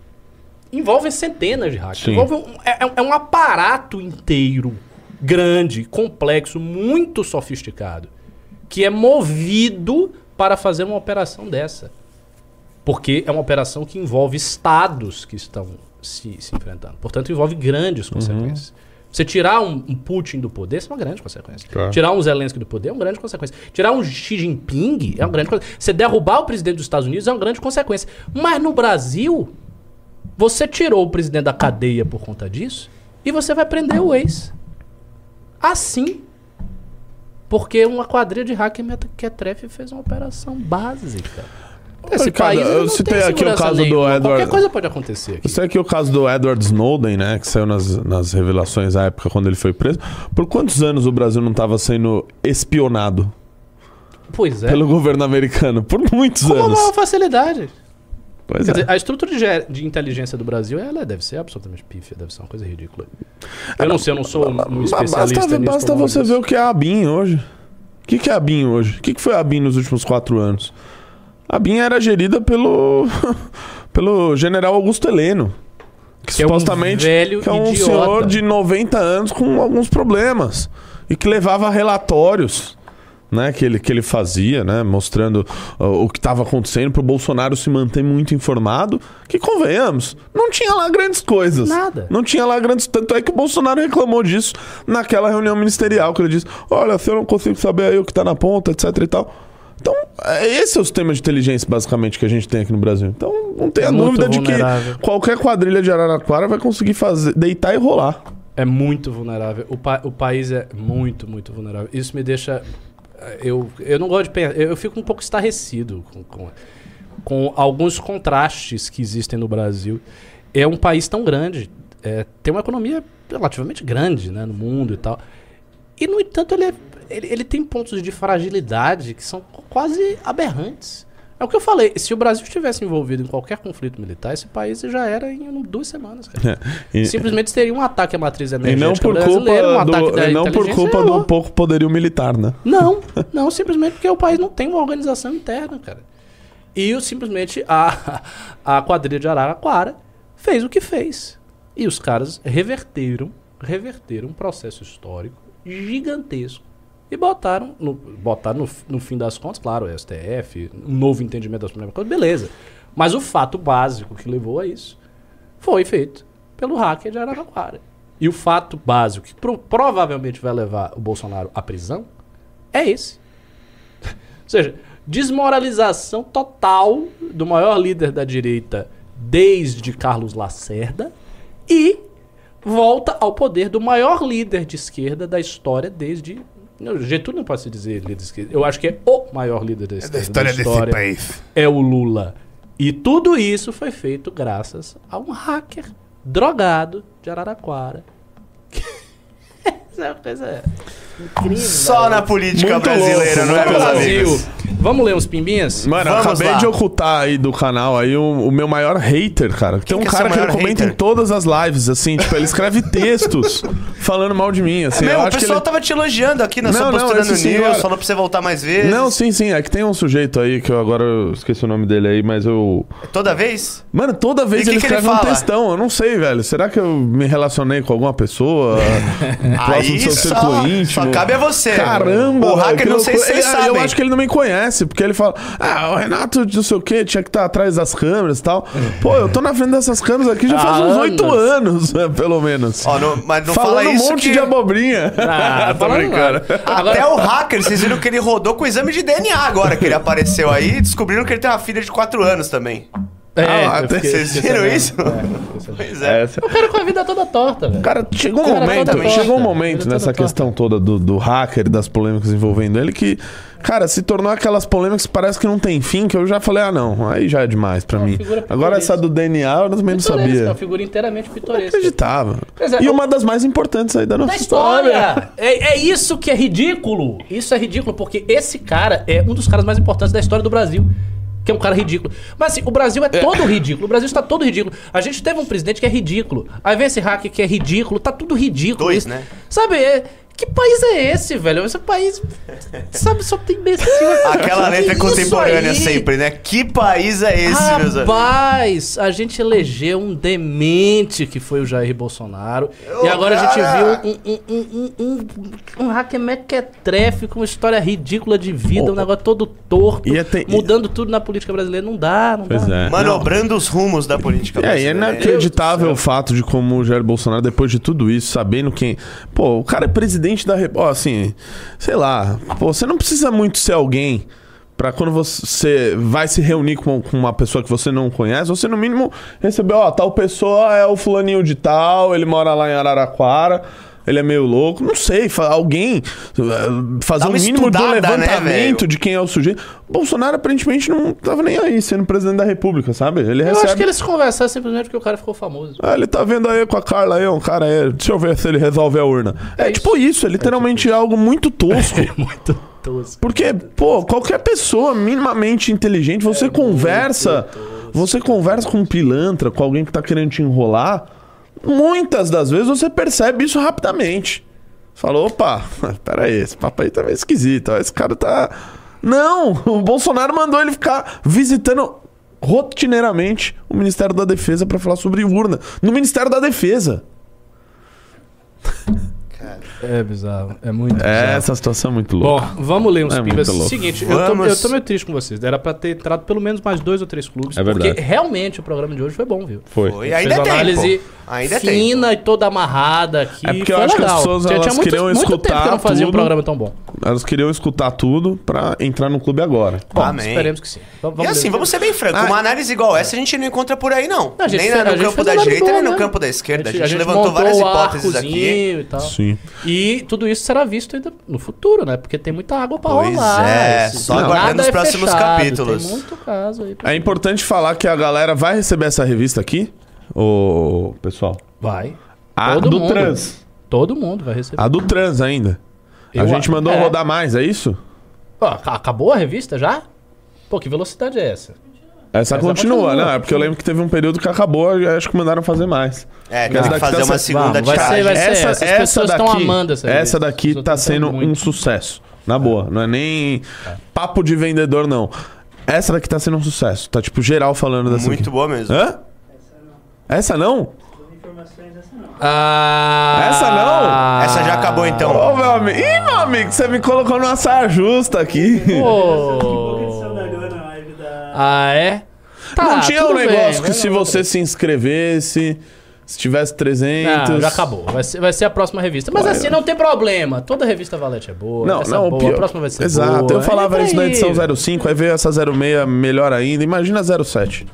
Envolvem centenas de hackers. Sim. Envolvem um, é, é um aparato inteiro, grande, complexo, muito sofisticado que é movido para fazer uma operação dessa. Porque é uma operação que envolve estados que estão se, se enfrentando. Portanto, envolve grandes consequências. Você tirar um, um Putin do poder, isso é uma grande consequência. Claro. Tirar um Zelensky do poder é uma grande consequência. Tirar um Xi Jinping é uma grande consequência. Você derrubar o presidente dos Estados Unidos é uma grande consequência. Mas no Brasil, você tirou o presidente da cadeia por conta disso e você vai prender o ex. Assim. Porque uma quadrilha de hacker mequetrefe fez uma operação básica. Esse país eu não citei tem aqui o caso do nenhuma. Edward- Qualquer coisa pode acontecer aqui. Isso aqui é o caso do Edward Snowden, né? Que saiu nas, nas revelações à época quando ele foi preso. Por quantos anos o Brasil não estava sendo espionado Pois é. pelo governo americano? Por muitos Com uma anos. maior facilidade. Pois Quer é. dizer, a estrutura de, de inteligência do Brasil, ela deve ser absolutamente pífia, deve ser uma coisa ridícula. Eu não sei, eu não sou um Mas especialista basta, nisso. basta você ver o que é a ABIN hoje. O que, que é a ABIN hoje? O que, que foi a ABIN nos últimos quatro anos? A ABIN era gerida pelo, pelo general Augusto Heleno. Que, Que é um supostamente velho que é um idiota. senhor de 90 anos com alguns problemas. E que levava relatórios né, que, ele, que ele fazia, né, mostrando uh, o que estava acontecendo para o Bolsonaro se manter muito informado. Que convenhamos, não tinha lá grandes coisas. Nada. Não tinha lá grandes. Tanto é que o Bolsonaro reclamou disso naquela reunião ministerial, que ele disse: Olha, se eu não consigo saber aí o que tá na ponta, etc e tal. Então, é- esse é o sistema de inteligência, basicamente, que a gente tem aqui no Brasil. Então, não tenha É dúvida de que qualquer quadrilha de Araraquara vai conseguir fazer, deitar e rolar. É muito vulnerável. O, pa- o país é muito, muito vulnerável. Isso me deixa. Eu, eu não gosto de pensar. Eu fico um pouco estarrecido com, com, com alguns contrastes que existem no Brasil. É um país tão grande, é, tem uma economia relativamente grande né, no mundo e tal. E, no entanto, ele, é- ele, ele tem pontos de fragilidade que são quase aberrantes. É o que eu falei. Se o Brasil estivesse envolvido em qualquer conflito militar, esse país já era em duas semanas, cara. E, Simplesmente teria um ataque à matriz e energética não por culpa, um do, da e não por culpa e do pouco poderio militar, né? Não, não, simplesmente porque o país não tem uma organização interna, cara. E o- simplesmente a, a quadrilha de Araraquara fez o que fez. E os caras reverteram, reverteram um processo histórico gigantesco e botaram, no, botaram no, no fim das contas, claro, o STF, um novo entendimento das primeiras coisas, beleza. Mas o fato básico que levou a isso foi feito pelo hacker de Araraquara. E o fato básico que pro- provavelmente vai levar o Bolsonaro à prisão é esse. Ou seja, desmoralização total do maior líder da direita desde Carlos Lacerda e volta ao poder do maior líder de esquerda da história desde. Não, Getúlio não pode se dizer líder de esquerda. Eu acho que é o maior líder da É esquerda. da história da desse história país. é o Lula. E tudo isso foi feito graças a um hacker drogado de Araraquara. Isso é uma coisa incrível. Só na política Muito brasileira, louco, não é, meus louco. amigos? Brasil. Vamos ler uns pimbinhas? Mano, eu Vamos acabei lá. de ocultar aí do canal aí o, o meu maior hater, cara. Tem um que é cara seu que ele maior comenta hater? em todas as lives, assim, tipo, ele escreve textos falando mal de mim, assim. Meu, eu o pessoal ele... tava te elogiando aqui na Não, sua não, postura esse no sim, News, falou pra você voltar mais vezes. Não, sim, sim. É que tem um sujeito aí que eu agora eu esqueci o nome dele aí, mas eu. Toda vez? Mano, toda vez E que ele que ele escreve um fala? textão. Eu não sei, velho. Será que eu me relacionei com alguma pessoa? próximo do seu círculo íntimo? Cabe a você. Caramba, O hacker não sei se vocês Ele- Eu sabem. acho que ele não me conhece, porque ele fala: Ah, o Renato não sei o quê, tinha que estar atrás das câmeras e tal. Pô, eu tô na frente dessas câmeras aqui já faz Há uns oito anos. pelo menos. Ó, não- mas não Falando fala um isso monte que... de abobrinha. Ah, tô brincando. nada. Até Agora, o hacker, vocês viram que ele rodou com o exame de DNA agora que ele apareceu aí e descobriram que ele tem uma filha de 4 anos também. É, Ah, eu fiquei- Vocês viram isso? É. Pois é. Essa- O cara com a vida toda torta, velho. Cara, chegou um momento, torta. chegou um momento toda nessa torta. questão toda do, do hacker, das polêmicas envolvendo ele, que, cara, se tornou aquelas polêmicas que parece que não tem fim, que eu já falei, ah, não, aí já é demais pra É mim. Agora essa do DNA eu também não Pitoresca, É sabia. uma figura inteiramente pitoresca. Acreditava. Pois é, e eu- uma das mais importantes aí da nossa Da história! É, é isso que é ridículo. Isso é ridículo, porque esse cara é um dos caras mais importantes da história do Brasil. Que é um cara ridículo. Mas assim, o Brasil é todo ridículo. O Brasil está todo ridículo. A gente teve um presidente que é ridículo. Aí vem esse hacker que é ridículo. Tá tudo ridículo. Dois, Isso- né? Sabe, é- que país é esse, velho? Esse país. Sabe, só tem imbecil. Aquela Que letra isso contemporânea aí? sempre, né? Que país é esse, meus amigos? Rapaz, a gente elegeu um demente que foi o Jair Bolsonaro. e Ô, agora a gente cara! viu um, um, um, um, um, um hacker mequetrefe com uma história ridícula de vida, Ô, um negócio todo torto, e é mudando tudo na política brasileira. Não dá, não Pois dá. é. Manobrando os rumos da política É, e é brasileira. né? inacreditável o fato de como o Jair Bolsonaro, depois de tudo isso, sabendo quem. Pô, o cara é presidente da República. Assim, sei lá. Pô, você não precisa muito ser alguém pra quando você vai se reunir com, uma pessoa que você não conhece, você no mínimo receber, ó, tal pessoa é o fulaninho de tal, ele mora lá em Araraquara. Ele é meio louco, não sei, alguém eh, fazer Dá um mínimo de estudada, né, levantamento velho? de quem é o sujeito. Bolsonaro aparentemente não tava nem aí sendo presidente da República, sabe? Ele Eu recebe acho que eles conversaram simplesmente porque o cara ficou famoso. ah, ele tá vendo aí com a Carla aí, um cara aí. Deixa eu ver se ele resolve a urna. É, É tipo isso, é literalmente algo muito tosco. Muito tosco. Porque, pô, qualquer pessoa minimamente inteligente, É você conversa. Você conversa com um pilantra, com alguém que tá querendo te enrolar. Muitas das vezes você percebe isso rapidamente. Falou, opa, pera aí, esse papo aí tá meio esquisito. ó, Esse cara tá. Não! O Bolsonaro mandou ele ficar visitando rotineiramente o Ministério da Defesa pra falar sobre urna. No Ministério da Defesa. É bizarro, é muito É, essa situação é muito Bom, louca. vamos ler uns É louco. Seguinte, eu tô, eu tô meio triste com vocês. Era pra ter entrado pelo menos mais dois ou três clubes. É verdade. Porque realmente o programa de hoje foi bom, viu? Foi. Foi, ainda é uma tempo. Ainda fina e toda amarrada aqui. É porque eu acho que as legal. pessoas, elas tinha muito, queriam muito tempo escutar que não fazia um tudo. programa tão bom. Elas queriam escutar tudo pra entrar no clube agora. Bom, Amém. esperemos que sim. Vamos, E assim, ler. vamos ser bem francos, Ah. uma análise igual essa a gente não encontra por aí, não. A gente nem fez- no a gente campo da direita, nem boa, no né? campo da esquerda. A gente, levantou montou várias o hipóteses aqui. E, tal. Sim. e tudo isso será visto ainda no futuro, né? Porque tem muita água pra Pois rolar. é, só aguardando os é próximos capítulos. Tem É importante falar que a galera vai receber essa revista aqui, ô pessoal. Vai. A Todo do mundo. Trans. Todo mundo vai receber. A do Trans ainda. a Eu gente a- mandou é. rodar mais, é isso? Ó, acabou a revista já? Pô, que velocidade é essa? Essa, Essa continua, continua. né? É porque eu lembro que teve um período que acabou e acho que mandaram fazer mais. É, tem que daqui fazer tá uma se- segunda Vamos, vai tiragem. ser- vai ser- essa essas essa pessoas daqui, estão amando essa revista. essa daqui tá sendo muito. um sucesso. Na boa. Não é nem papo de vendedor, não. Essa daqui tá sendo um sucesso. Tá, tipo, geral falando dessa Muito aqui. boa mesmo. Hã? Essa não? Ah, Essa não? Essa já acabou então. Ô, meu amigo. Ih, meu amigo, você me colocou numa saia justa aqui. Pô. Ah, é? Tá, não tinha um bem, negócio que se você se inscrevesse, se tivesse 300... Não, já acabou. Vai ser, vai ser a próxima revista. Mas Vai. assim, não tem problema. Toda revista Valete é boa. Não, essa não, é boa, pior- a próxima vai ser Exato, boa. eu falava Entra isso na edição 05, aí veio essa 06 melhor ainda. Imagina a 07.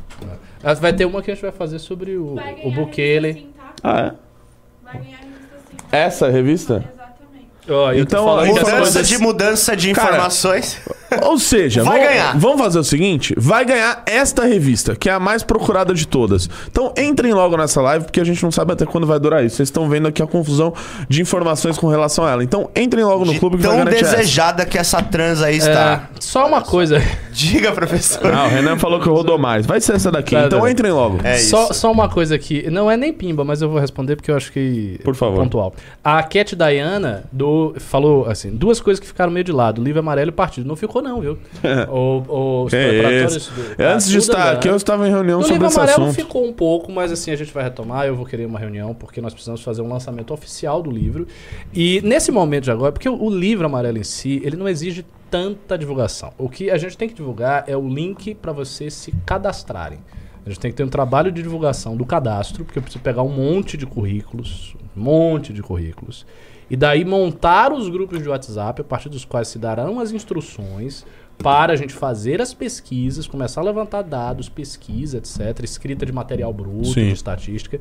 Vai ter uma que a gente vai fazer sobre o, Vai o ganhar Bukele. revista sim, tá? Ah, é? Vai ganhar revista sim. Essa revista? Exatamente. Tô Então, mudança de mudança de Cara, informações. Ou seja, Vai vamos, ganhar. vamos fazer o seguinte: vai ganhar esta revista, que é a mais procurada de todas. Então entrem logo nessa live, porque a gente não sabe até quando vai durar isso. Vocês estão vendo aqui a confusão de informações com relação a ela. Então entrem logo no De clube que vai tão garantir essa. desejada que essa trans aí está. É, só uma coisa. Diga, professor. Ah, o Renan falou que rodou mais. Vai ser essa daqui. Tá, então tá. entrem logo. É isso. Só, só uma coisa aqui. Não é nem pimba, mas eu vou responder porque eu acho que. Por favor. Pontual. A Cat Diana do, falou assim: duas coisas que ficaram meio de lado: livro amarelo e partido. Não ficou, não, viu? o, os Que preparatórios do- Antes de da estar aqui, eu estava em reunião No sobre livro esse amarelo assunto. ficou um pouco, mas assim, a gente vai retomar. Eu vou querer uma reunião, porque nós precisamos fazer um lançamento oficial do livro. E nesse momento de agora, porque o, o livro amarelo em si, ele não exige tanta divulgação. O que a gente tem que divulgar é o link para vocês se cadastrarem. A gente tem que ter um trabalho de divulgação do cadastro, porque eu preciso pegar um monte de currículos, um monte de currículos, e daí montar os grupos de WhatsApp, a partir dos quais se darão as instruções para a gente fazer as pesquisas, começar a levantar dados, pesquisa, etc., escrita de material bruto, Sim. de estatística.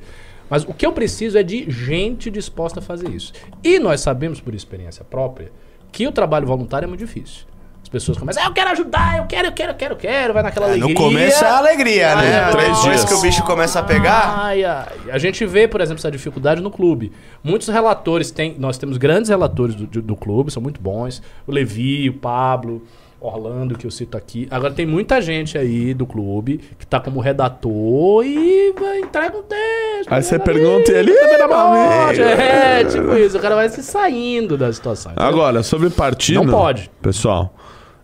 Mas o que eu preciso é de gente disposta a fazer isso. E nós sabemos, por experiência própria, que o trabalho voluntário é muito difícil. As pessoas começam, ah, eu quero ajudar, eu quero, eu quero, eu quero, eu quero, vai naquela É, alegria. no começo é alegria, né? É, três Depois dias. que o bicho começa a pegar. Ai, ai. A gente vê, por exemplo, essa dificuldade no clube. Muitos relatores têm. Nós temos grandes relatores do, do, do clube, são muito bons. O Levi, o Pablo, Orlando, que eu cito aqui. Agora tem muita gente aí do clube que tá como redator e vai, entrega um texto. Aí você pergunta e ele, tá a. É, tipo isso. O cara vai se saindo da situação. entendeu? Agora, sobre partido. Não pode. Pessoal,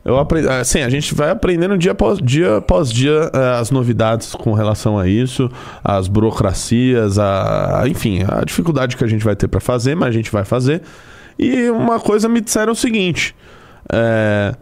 eu aprendi. Assim, a gente vai aprendendo dia após dia, após dia eh, as novidades com relação a isso, as burocracias, a, enfim, a dificuldade que a gente vai ter pra fazer, mas a gente vai fazer. E uma coisa me disseram o seguinte: é,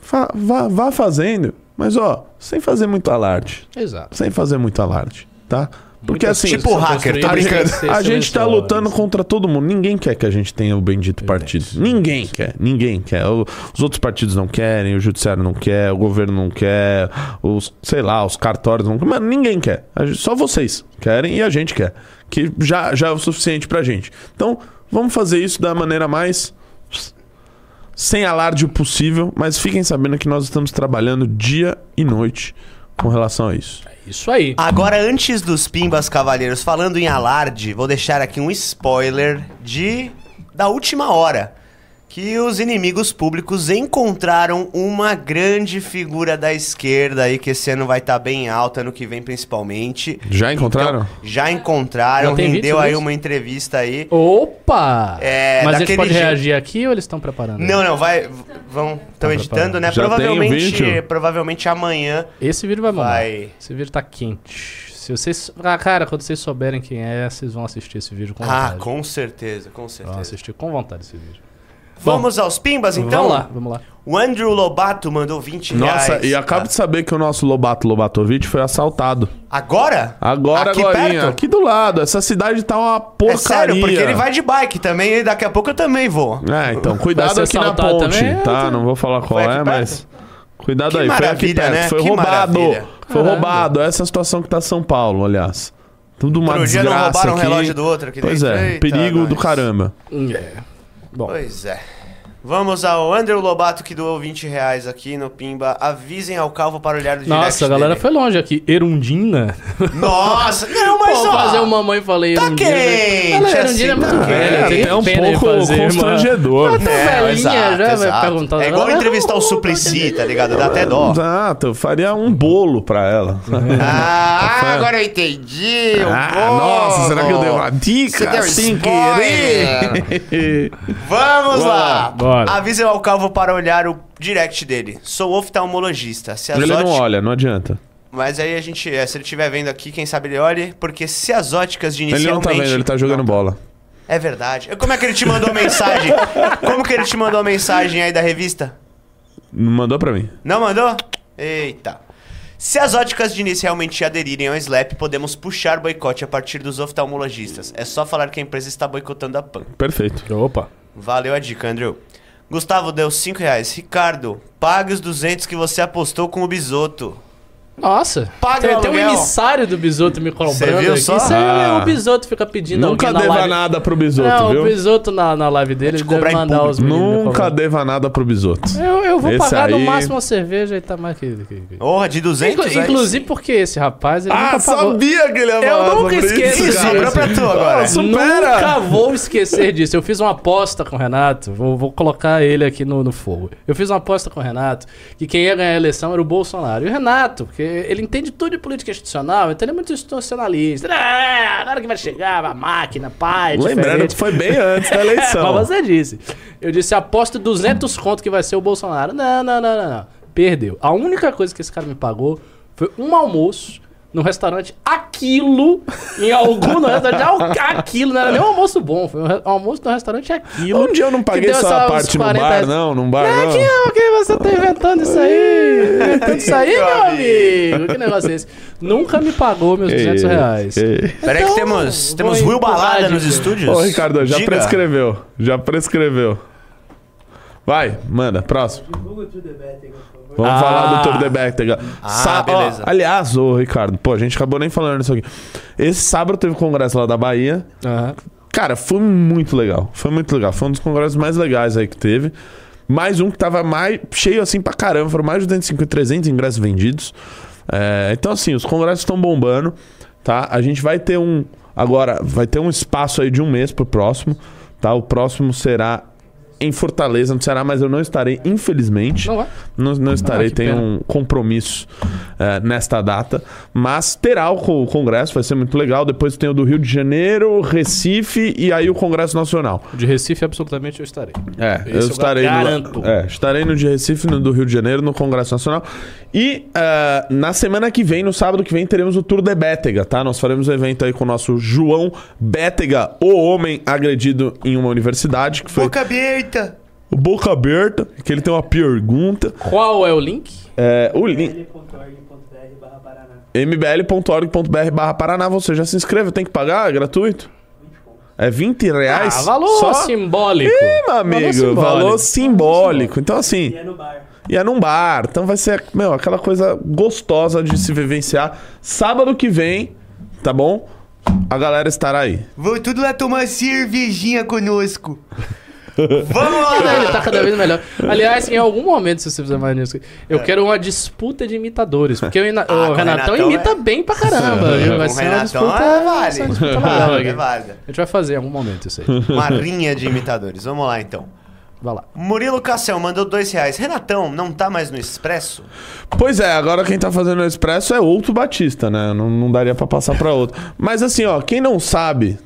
fa- vá, vá fazendo, mas ó, sem fazer muito alarde. Exato. Sem fazer muito alarde, tá? Porque Muitas assim, tipo hacker, tá brincando? ser a gente tá lutando contra todo mundo. Ninguém quer que a gente tenha o bendito partido. Ninguém quer. Ninguém quer. Os outros partidos não querem, o judiciário não quer, o governo não quer, os, sei lá, os cartórios não querem. Mano, ninguém quer. Só vocês querem e a gente quer. Que já, já é o suficiente pra gente. Então, vamos fazer isso da maneira mais sem alarde possível, mas fiquem sabendo que nós estamos trabalhando dia e noite com relação a isso. Isso aí. Agora, antes dos Pimbas Cavaleiros, falando em alarde, vou deixar aqui um spoiler de da última hora. Que os inimigos públicos encontraram uma grande figura da esquerda aí, que esse ano vai estar bem alta, ano que vem principalmente. Já encontraram? Então, já encontraram, Já rendeu aí uma entrevista aí. Opa! É, Mas a gente daquele pode jeito. reagir aqui ou eles estão preparando? Não, não, vai. Vão. Estão Tá editando, né? Já provavelmente, vídeo? provavelmente amanhã. Esse vídeo vai bombar. Vai. Esse vídeo tá quente. Se vocês. Ah, cara, quando vocês souberem quem é, vocês vão assistir esse vídeo com Ah, vontade. com certeza, com Vão certeza. assistir com vontade esse vídeo. Vamos aos Pimbas então? Vamos lá, vamos lá. O Andrew Lobato mandou 20 reais. Nossa, e acabo de saber que o nosso Lobato Lobatovic foi assaltado. Agora? Agora, Aqui agora, perto? aqui do lado. Essa cidade tá uma É porcaria. sério, porque ele vai de bike também e daqui a pouco eu também vou. É, então, Vai cuidado ser aqui na assaltado ponte, também? tá? Não vou falar qual aqui é, perto? mas... Cuidado Que aí, foi aqui maravilha, perto. né? Foi Que roubado. maravilha. Foi Caramba. roubado. Essa é a situação que tá São Paulo, aliás. Tudo uma Outro dia não desgraça roubaram o aqui. relógio do outro aqui Pois dentro. é, Eita, perigo do nós. caramba. É. Bom, Pois é. Vamos ao Andrew Lobato que doou 20 reais aqui no Pimba. Avisem ao calvo para olhar do direct nossa, a galera dele. foi longe aqui. Erundina. Nossa, não, mas Pô, ó. fazer o mamãe falei tá Erundina. quente, Ela, Erundina é assim, muito tá velha. É, é um pouco fazer uma- constrangedor. Ela tá É, velhinha exato, já, vai exato. perguntando. É igual Ela- entrevistar o Suplicy, tá ligado? Dá até dó. Exato, eu faria um bolo pra ela. Ah, agora eu entendi. o Ah, bolo. nossa, será que eu dei uma dica Você deu sem spoiler. querer? Vamos lá. Bora. Avisem ao calvo para olhar o direct dele. Sou oftalmologista. Se as Ele não olha, não adianta. Mas aí a gente, é, se ele estiver vendo aqui, quem sabe ele olhe, porque se as óticas de Ele inicialmente... não tá vendo, ele tá jogando bola. É verdade. Como é que ele te mandou a mensagem? Como que ele te mandou a mensagem aí da revista? Não mandou pra mim. Não mandou? Eita. Se as óticas de início realmente aderirem ao SLAP, podemos puxar boicote a partir dos oftalmologistas. É só falar que a empresa está boicotando a PAN. Perfeito. Opa. Valeu a dica, Andrew. Gustavo deu 5 reais. Ricardo, pague os 200 que você apostou com o Bisoto. Nossa. Paga tem, tem um emissário do Bisoto me cobrando viu aqui. só? Isso é, Ah. o Bisoto fica pedindo Nunca alguém na deva live. nada pro Bisoto, Não, viu? o Bisoto na, na live dele, deve mandar público. os meninos me Nunca deva nada pro Bisoto. Eu, Eu vou Esse pagar no aí- máximo uma cerveja e tá mais que. que- que- Porra, de 200 Inclu- Inclusive porque esse rapaz, ele Ah, nunca pagou. sabia que ele ia Eu falar nunca sobre esqueço isso, sobrou pra tu agora. Nunca vou esquecer disso. Eu fiz uma aposta com o Renato. Vou, vou colocar ele aqui no, no fogo. Eu fiz uma aposta com o Renato que quem ia ganhar a eleição era o Bolsonaro. E o Renato, porque ele entende tudo de política institucional, então ele é muito institucionalista. Ah, na hora que vai chegar, a máquina, pai, Lembrando diferente. que foi bem antes da eleição. Mas você disse. Eu disse, aposto 200 conto que vai ser o Bolsonaro. Não, não, não, não, não. Perdeu. A única coisa que esse cara me pagou foi um almoço no restaurante Aquilo, em algum no restaurante Aquilo, não era nem um almoço bom, foi um almoço no restaurante Aquilo. Um dia eu não que paguei só a parte no 40 bar, não, num bar, É, não. que, é, que você tá inventando isso aí? Inventando isso aí, meu amigo? Que negócio é esse? Nunca me pagou meus 200 reais. Peraí que Então, temos, temos Will Balada nos estúdios. Ô, Ricardo, já Diga. prescreveu. Já prescreveu. Vai, manda, próximo. Vamos Ah. falar do Tour de Bétega. Ah, beleza. aliás, ô Ricardo, pô, a gente acabou nem falando disso aqui. Esse sábado teve o congresso lá da Bahia. Aham. Cara, foi muito legal. Foi muito legal. Foi um dos congressos mais legais aí que teve. Mais um que tava mais cheio assim pra caramba. Foram mais de 250, 300 ingressos vendidos. É, então, assim, os congressos estão bombando, tá? A gente vai ter um. Agora, vai ter um espaço aí de um mês pro próximo, tá? O próximo será em Fortaleza, no Ceará, mas eu não estarei, infelizmente. Não vai. Não, não estarei, que tenho pena. um compromisso é, nesta data. Mas terá o co- o congresso, vai ser muito legal. Depois tem o do Rio de Janeiro, Recife e aí o Congresso Nacional. De Recife, absolutamente, eu estarei. É, Esse eu eu estarei garanto. no, é, estarei no de Recife, no do Rio de Janeiro, no Congresso Nacional. E é, na semana que vem, no sábado que vem, teremos o Tour de Bétega, tá? Nós faremos um evento aí com o nosso João Bétega, o homem agredido em uma universidade, que foi Boca aberta. O Boca Aberta, que ele tem uma pergunta. Qual é o link? É, o link mbl.org.br barra Paraná. mbl.org.br barra Paraná, você já se inscreve, tem que pagar, é gratuito? É 20 reais? Ah, valor Só? simbólico. Ih, meu amigo, simbólico. valor simbólico. Então, assim, E é no bar. e é num bar. Então vai ser, meu, aquela coisa gostosa de se vivenciar. Sábado que vem, tá bom? A galera estará aí. Vou tudo lá tomar cervejinha conosco. Vamos lá. Ele tá cada vez melhor. Aliás, em algum momento, se você fizer mais nisso, eu É. quero uma disputa de imitadores. Porque o, Ina- Ah, o Renatão, Renatão imita é- bem pra caramba. viu? Vai ser uma Renatão disputa, é uma disputa legal válido. aqui. É válido. A gente vai fazer em algum momento isso aí. Uma rinha de imitadores. Vamos lá, então. Vai lá. Murilo Cassel mandou dois reais. Renatão, não tá mais no Expresso? Pois é, agora quem tá fazendo o Expresso é outro Batista, né? Não, não daria pra passar pra outro. Mas assim, ó, quem não sabe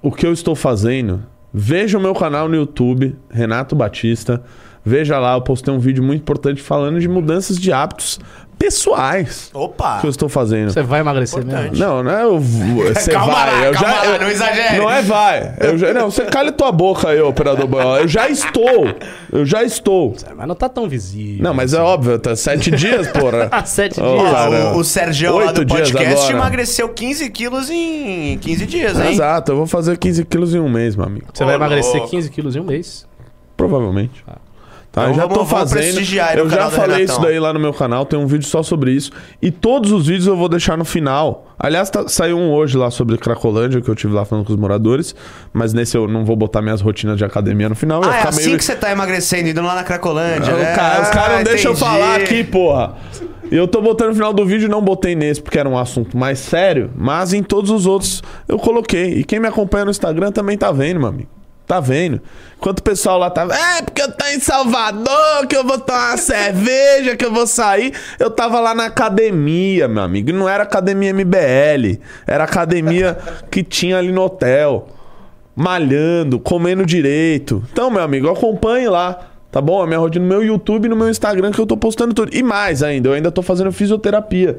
o que eu estou fazendo, veja o meu canal no YouTube, Renato Batista. Veja lá, eu postei um vídeo muito importante falando de mudanças de hábitos pessoais Opa! que eu estou fazendo. Você vai emagrecer Importante. mesmo? Não, não é eu Você Calma vai. lá, eu calma já, lá, eu- não exagere. Não é vai. Eu já, não, você cala tua boca aí, operador boiola. Eu já estou. Eu já estou. Mas não tá tão visível. Não, mas é óbvio, tá sete dias, porra. Há sete Ô, dias. Cara, o, o Sergião lá do dias podcast agora. emagreceu 15 quilos em 15 dias, hein? Exato, eu vou fazer 15 quilos em um mês, meu amigo. Você vai Ô, emagrecer louco. 15 quilos em um mês. Provavelmente. Tá, Então eu já vamos- tô fazendo. Eu já falei isso daí lá no meu canal, tem um vídeo só sobre isso. E todos os vídeos eu vou deixar no final. Aliás, tá- saiu um hoje lá sobre Cracolândia, que eu tive lá falando com os moradores. Mas nesse eu não vou botar minhas rotinas de academia no final. Ah, é assim meio- que você tá emagrecendo, indo lá na Cracolândia, Ah, né? cara- os caras não Ah, deixam eu falar aqui, porra. Eu tô botando no final do vídeo, não botei nesse porque era um assunto mais sério, mas em todos os outros eu coloquei. E quem me acompanha no Instagram também tá vendo, meu amigo. Tá vendo? Enquanto o pessoal lá tá. É, porque eu tô em Salvador, que eu vou tomar uma cerveja, que eu vou sair. Eu tava lá na academia, meu amigo. E não era academia MBL. Era academia que tinha ali no hotel malhando, comendo direito. Então, meu amigo, acompanhe lá. Tá bom? A minha rotina no meu YouTube e no meu Instagram que eu tô postando tudo. E mais ainda, eu ainda tô fazendo fisioterapia.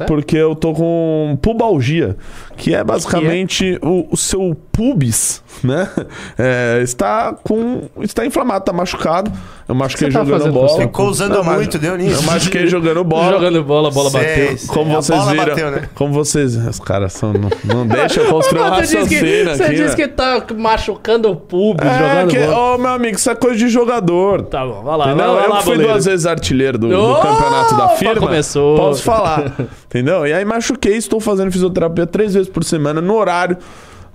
É? Porque eu tô com pubalgia, que é basicamente o, o seu pubis, né? É, está com. está inflamado, tá machucado. Eu machuquei Você tá jogando bola. você? Ficou usando Não, muito, deu nisso. Eu machuquei jogando bola. Jogando bola, a bola Sei, bateu. sei. Como A vocês bola viram. bateu, né? Como vocês. Os caras são. Não, não deixa eu construir um Você disse que, raciocínio você aqui. disse né? que tá machucando o pubis É, jogando que, bola. ô, meu amigo, isso é coisa de jogador. Tá bom, vai lá. Entendeu? Vai, vai eu lá, que fui boleiro. duas vezes artilheiro do, do Opa, campeonato da firma. começou. Posso falar. entendeu? E aí machuquei, estou fazendo fisioterapia três vezes por semana no horário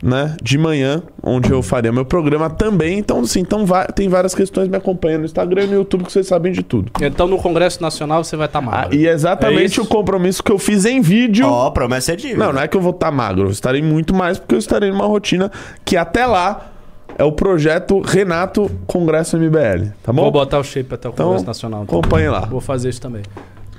né, de manhã, onde eu faria meu programa também. Então, assim, então va- tem várias questões me acompanhando no Instagram e no YouTube que vocês sabem de tudo. Então no Congresso Nacional você vai estar Ah, magro. e é É exatamente isso? o compromisso que eu fiz em vídeo. Ó, promessa é dívida. Não, não é que eu vou estar magro, eu estarei muito mais porque eu estarei numa rotina que até lá é o projeto Renato Congresso MBL, tá bom? Vou botar o shape até o Então, Congresso Nacional. então. acompanhe lá. Vou fazer isso também.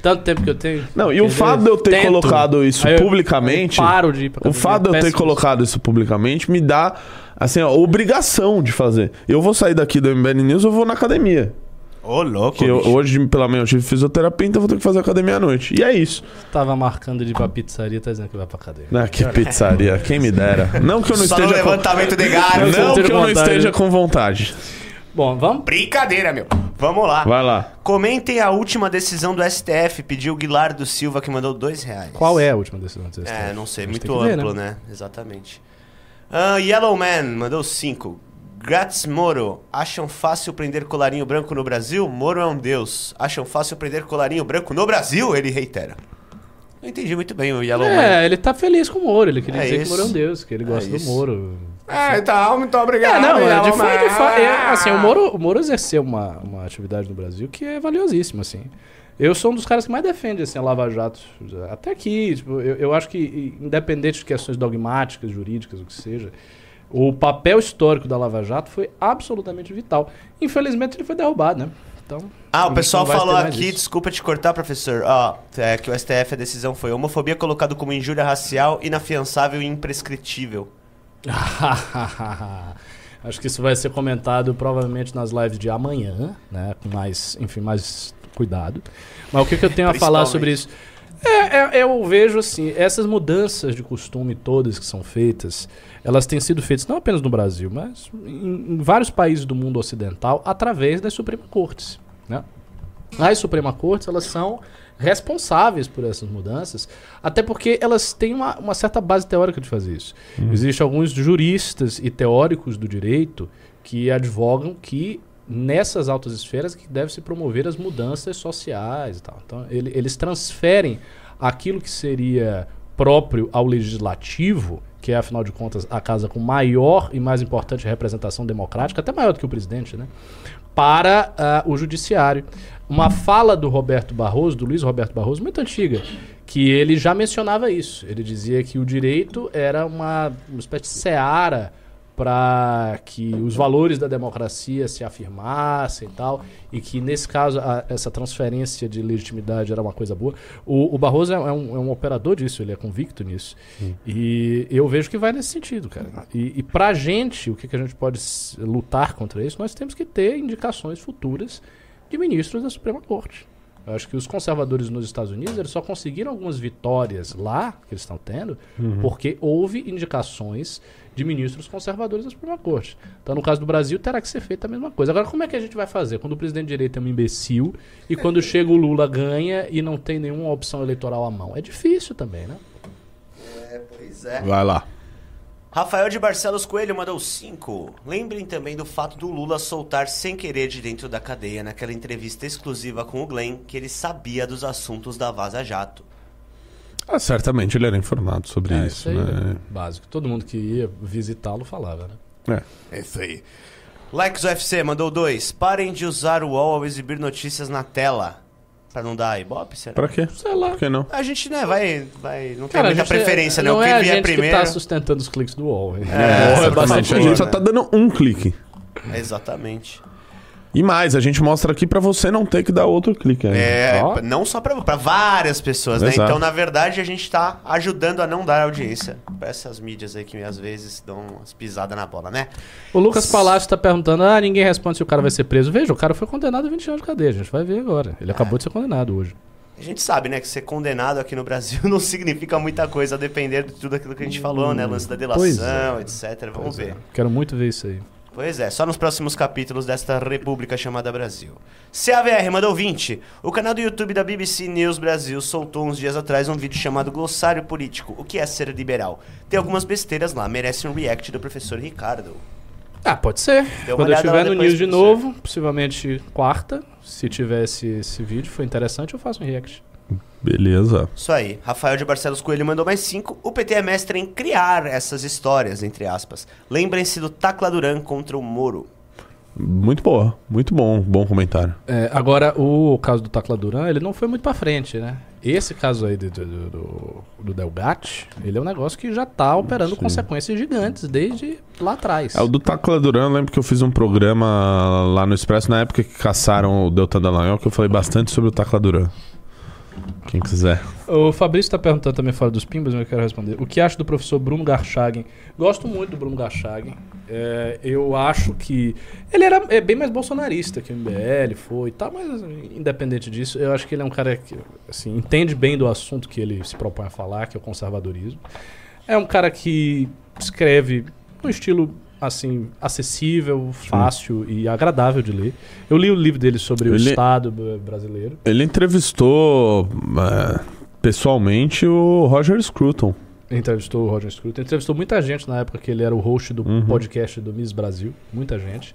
Tanto tempo que eu tenho. Não, e o fato de eu ter tento. colocado isso eu- publicamente. eu paro de ir pra O academia, fato de eu ter colocado isso publicamente me dá, assim, a obrigação de fazer. Eu vou sair daqui do MBL News, eu vou na academia. Ô, louco. Que eu- hoje, pela manhã, eu tive fisioterapia, então eu vou ter que fazer academia à noite. E é isso. Tava marcando de ir pra pizzaria, tá dizendo que vai pra cadeia. Ah, que pizzaria, quem me dera. Não que eu não Só esteja com... levantamento de Não galho. Não, que eu não vontade. esteja com vontade. Bom, vamos? Brincadeira, meu. Vamos lá. Vai lá. Comentem a última decisão do STF. Pediu o Guilardo Silva, que mandou dois reais. Qual é a última decisão do É, não sei, muito que ver, amplo, né? Exatamente. Ah, Yellow Man mandou 5. Gratz Moro, acham fácil prender colarinho branco no Brasil? Moro é um deus. Acham fácil prender colarinho branco no Brasil? Ele reitera. Não entendi muito bem o Yellow Man. É, ele tá feliz com o Moro. Ele queria É dizer isso. que o Moro é um deus, que ele gosta É do isso. Moro. É, então, muito obrigado. É, não, é, de fato, de Man. fa- é, assim, o Moro, o Moro exerceu uma, uma atividade no Brasil que é valiosíssima, assim. Eu sou um dos caras que mais defende, assim, a Lava Jato. Até aqui, tipo, eu, eu acho que, independente de questões dogmáticas, jurídicas, o que seja, o papel histórico da Lava Jato foi absolutamente vital. Infelizmente, ele foi derrubado, né? Então, Ah, o pessoal falou aqui, isso. desculpa te cortar, professor. Ó, é que o STF a decisão foi homofobia colocado como injúria racial, inafiançável e imprescritível. Acho que isso vai ser comentado provavelmente nas lives de amanhã, né? Com mais, enfim, mais cuidado. Mas o que, que eu tenho a falar sobre isso? É, é, eu vejo assim, essas mudanças de costume todas que são feitas, elas têm sido feitas não apenas no Brasil, mas em, em vários países do mundo ocidental através das Suprema Cortes, né? As Suprema Cortes, elas são responsáveis por essas mudanças, até porque elas têm uma, uma certa base teórica de fazer isso. Existem alguns juristas e teóricos do direito que advogam que nessas altas esferas que deve se promover as mudanças sociais e tal. Então, ele- eles transferem aquilo que seria próprio ao legislativo, que é, afinal de contas, a casa com maior e mais importante representação democrática, até maior do que o presidente, né? Para ah, o judiciário. Uma fala do Roberto Barroso, do Luiz Roberto Barroso, muito antiga, que ele já mencionava isso. Ele dizia que o direito era uma, uma espécie de seara para que os valores da democracia se afirmassem e tal, e que nesse caso a- essa transferência de legitimidade era uma coisa boa. O, o Barroso é, é um, é um operador disso, ele é convicto nisso. E eu vejo que vai nesse sentido, cara. E, e pra gente, o que, que a gente pode lutar contra isso, nós temos que ter indicações futuras de ministros da Suprema Corte. Eu acho que os conservadores nos Estados Unidos eles só conseguiram algumas vitórias lá, que eles estão tendo, porque houve indicações de ministros conservadores da Suprema Corte. Então, no caso do Brasil, terá que ser feita a mesma coisa. Agora, como é que a gente vai fazer quando o presidente de direita é um imbecil e quando chega o Lula ganha e não tem nenhuma opção eleitoral à mão? É difícil também, né? É, pois é. Vai lá. Rafael de Barcelos Coelho mandou 5. Lembrem também do fato do Lula soltar sem querer de dentro da cadeia naquela entrevista exclusiva com o Glenn que ele sabia dos assuntos da Vaza Jato. Ah, certamente ele era informado sobre É, isso, aí né? é básico. Todo mundo que ia visitá-lo falava, né? É. É isso aí. Lex UFC mandou 2. Parem de usar o UOL ao exibir notícias na tela. Pra não dar ibope, será? Pra quê? Sei lá. Por que não? A gente, né, vai. vai não tem Cara, a muita gente- preferência, né? Não O que é a gente primeiro. que tá sustentando os cliques do UOL. hein? É, é Exatamente. bastante A gente só né? tá dando um clique. Exatamente. E mais, a gente mostra aqui pra você não ter que dar outro clique ainda. É, Ó. não só pra, pra várias pessoas, né? Exato. Então, na verdade, a gente tá ajudando a não dar audiência pra essas mídias aí que às vezes dão umas pisadas na bola, né? O Lucas Palácio tá perguntando: ah, ninguém responde se o cara vai ser preso. Veja, o cara foi condenado a 20 anos de cadeia. A gente vai ver agora. Ele acabou de ser condenado hoje. A gente sabe, né, que ser condenado aqui no Brasil não significa muita coisa, a depender de tudo aquilo que a gente falou, né? Lance da Pois delação, é. etc. Vamos Pois ver. é. Quero muito ver isso aí. Pois é, só nos próximos capítulos desta república chamada Brasil. CAVR mandou 20. O canal do YouTube da BBC News Brasil soltou uns dias atrás um vídeo chamado Glossário Político. O que é ser liberal? Tem algumas besteiras lá, merece um react do professor Ricardo. Ah, pode ser. Quando eu estiver no News de novo, possivelmente quarta, se tiver esse, esse vídeo, foi interessante, eu faço um react. Beleza. Isso aí. Rafael de Barcelos Coelho mandou mais cinco. O PT é mestre em criar essas histórias, entre aspas. Lembrem-se do Tacla Duran contra o Moro. Muito boa. Muito bom. Bom comentário. É, agora, o caso do Tacla Duran, ele não foi muito pra frente, né? Esse caso aí do, do, do, do Delgatti, ele é um negócio que já tá operando Sim. consequências gigantes desde lá atrás. É, o do Tacla Duran, eu lembro que eu fiz um programa lá no Expresso na época que caçaram o Delta Dallagnol, que eu falei bastante sobre o Tacla Duran. Quem quiser. O Fabrício está perguntando também fora dos pimbas, mas eu quero responder. O que acha do professor Bruno Garchagen? Gosto muito do Bruno Garchagen. É, eu acho que ele era é bem mais bolsonarista que o MBL foi e tal, mas independente disso, eu acho que ele é um cara que assim, entende bem do assunto que ele se propõe a falar, que é o conservadorismo. É um cara que escreve no estilo assim acessível, fácil e agradável de ler. Eu li o livro dele sobre o Ele- Estado b- brasileiro. Ele entrevistou é, pessoalmente o Roger Scruton. Entrevistou o Roger Scruton. Entrevistou muita gente na época que ele era o host do Uhum. podcast do Miss Brasil. Muita gente.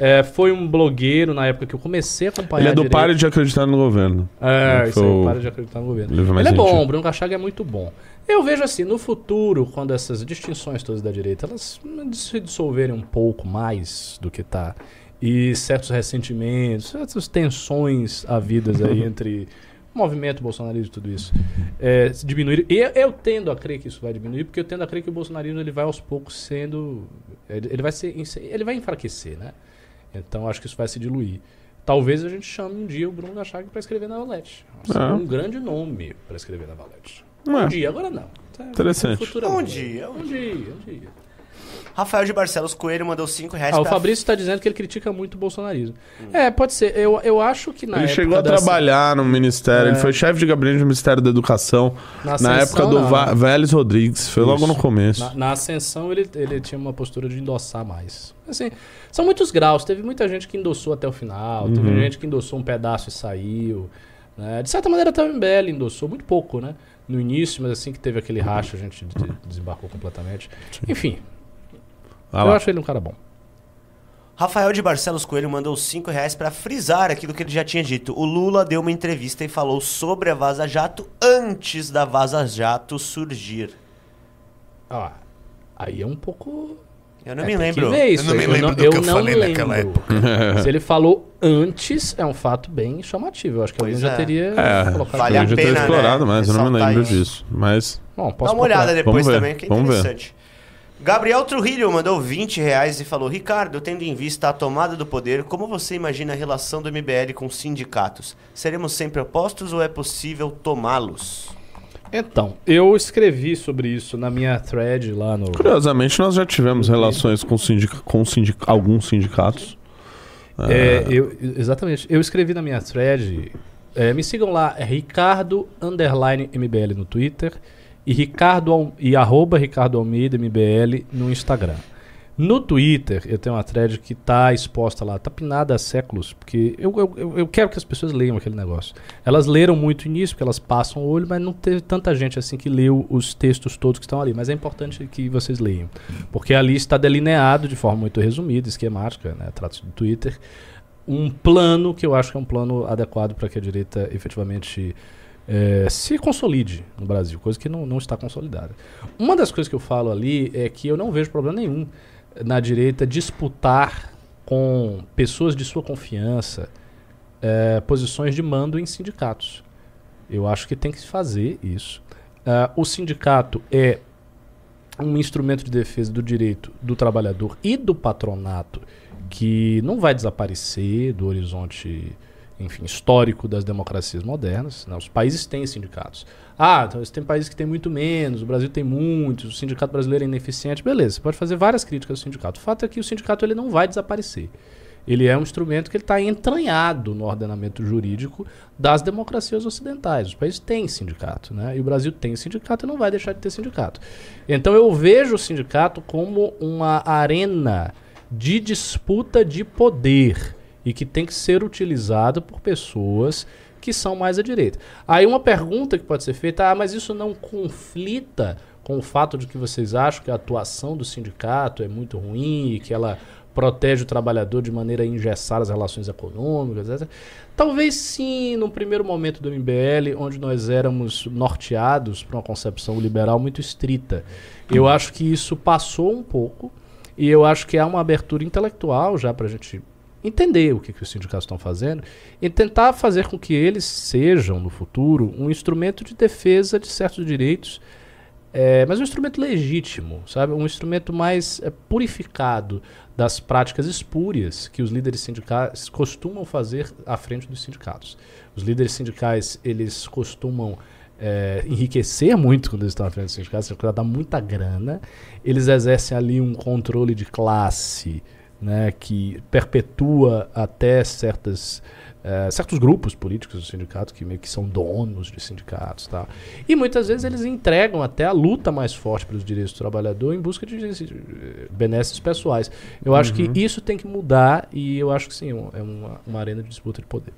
É, foi um blogueiro na época que eu comecei a acompanhar. Ele é do direito. Pare de Acreditar no Governo. É, Ele isso aí, o para de acreditar no governo. Ele é bom, o Bruno Cachaga é muito bom. Eu vejo assim, no futuro, quando essas distinções todas da direita, elas se dissolverem um pouco mais do que tá, e certos ressentimentos, certas tensões havidas aí entre o movimento bolsonarista e tudo isso, é, diminuir. E eu, eu tendo a crer que isso vai diminuir, porque eu tendo a crer que o bolsonarismo ele vai aos poucos sendo... Ele, ele vai ser, ele vai enfraquecer, né? Então acho que isso vai se diluir. Talvez a gente chame um dia o Bruno Gachag para escrever na Valete. Seria É. um grande nome para escrever na Valete. É. Um dia, agora não. Tá, Interessante. futuramente. Um dia, um Um dia, um dia. Rafael de Barcelos Coelho mandou 5 reais Ah, o Fabrício está dizendo que ele critica muito o bolsonarismo. É, pode ser. Eu, eu acho que na ele época chegou a dessa- trabalhar no Ministério, É. ele foi chefe de gabinete do Ministério da Educação na, na ascensão, época do. Va Vélez Rodrigues, foi logo Isso. no começo. Na, na ascensão ele, ele tinha uma postura de endossar mais. Assim, são muitos graus. Teve muita gente que endossou até o final, teve Uhum. gente que endossou um pedaço e saiu. né? De certa maneira até o MBL endossou, muito pouco, né? No início, mas assim que teve aquele racha, a gente de- desembarcou completamente. Enfim, Ah eu acho ele um cara bom. Rafael de Barcelos Coelho mandou 5 reais pra frisar aquilo que ele já tinha dito. O Lula deu uma entrevista e falou sobre a Vaza Jato antes da Vaza Jato surgir. Ah, aí é um pouco Eu não É, me lembro. ver isso. eu não me Eu lembro não- do eu que eu não falei naquela lembro. época. Se ele falou antes, é um fato bem chamativo. Eu acho que Pois alguém já é. teria É, colocado. Vale eu a já pena, ter né, explorado mais, eu não me lembro isso. disso. Mas Bom, Dá posso uma olhada procurar. depois Vamos ver, também, que é vamos ver. interessante. Gabriel Trujillo mandou 20 reais e falou: Ricardo, tendo em vista a tomada do poder, como você imagina a relação do MBL com os sindicatos? Seremos sempre opostos ou é possível tomá-los? Então, eu escrevi sobre isso na minha thread lá no. curiosamente nós já tivemos relações com, sindica com sindica alguns sindicatos. É, eu, exatamente. Eu escrevi na minha thread. é, me sigam lá, é Ricardo underline MBL no Twitter e Ricardo e arroba Ricardo Almeida MBL no Instagram. No Twitter, eu tenho uma thread que tá exposta lá, tá pinada há séculos, porque eu, eu, eu- quero que as pessoas leiam aquele negócio. Elas leram muito início, porque elas passam o olho, mas não teve tanta gente assim que leu os textos todos que estão ali. Mas é importante que vocês leiam, porque ali está delineado de forma muito resumida, esquemática, né? Trata-se do Twitter, um plano que eu acho que é um plano adequado para que a direita efetivamente eh, se consolide no Brasil, coisa que não, não está consolidada. Uma das coisas que eu falo ali é que eu não vejo problema nenhum na direita disputar com pessoas de sua confiança eh, posições de mando em sindicatos. Eu acho que tem que se fazer isso. Ah, o sindicato é um instrumento de defesa do direito do trabalhador e do patronato que não vai desaparecer do horizonte enfim, histórico das democracias modernas. né? Os países têm sindicatos. Ah, então tem países que têm muito menos, o Brasil tem muitos, o sindicato brasileiro é ineficiente. Beleza, você pode fazer várias críticas ao sindicato. O fato é que o sindicato ele não vai desaparecer. Ele é um instrumento que está entranhado no ordenamento jurídico das democracias ocidentais. Os países têm sindicato, né? E o Brasil tem sindicato e não vai deixar de ter sindicato. Então eu vejo o sindicato como uma arena de disputa de poder e que tem que ser utilizado por pessoas que são mais à direita. Aí uma pergunta que pode ser feita, ah, mas isso não conflita com o fato de que vocês acham que a atuação do sindicato é muito ruim e que ela protege o trabalhador de maneira a engessar as relações econômicas, etc. Talvez sim, num primeiro momento do MBL, onde nós éramos norteados por uma concepção liberal muito estrita. Eu acho que isso passou um pouco e eu acho que há uma abertura intelectual já para a gente entender o que, que os sindicatos estão fazendo e tentar fazer com que eles sejam, no futuro, um instrumento de defesa de certos direitos, é, mas um instrumento legítimo, sabe? Um instrumento mais é, purificado das práticas espúrias que os líderes sindicais costumam fazer à frente dos sindicatos. Os líderes sindicais, eles costumam é, enriquecer muito quando eles estão à frente dos sindicatos, eles dá muita grana, eles exercem ali um controle de classe, né, que perpetua até certas, eh, certos grupos políticos do sindicato que meio que são donos de sindicatos. Tá? E muitas vezes eles entregam até a luta mais forte pelos direitos do trabalhador em busca de, de benesses pessoais. Eu acho que isso tem que mudar e eu acho que sim, é uma, uma arena de disputa de poder.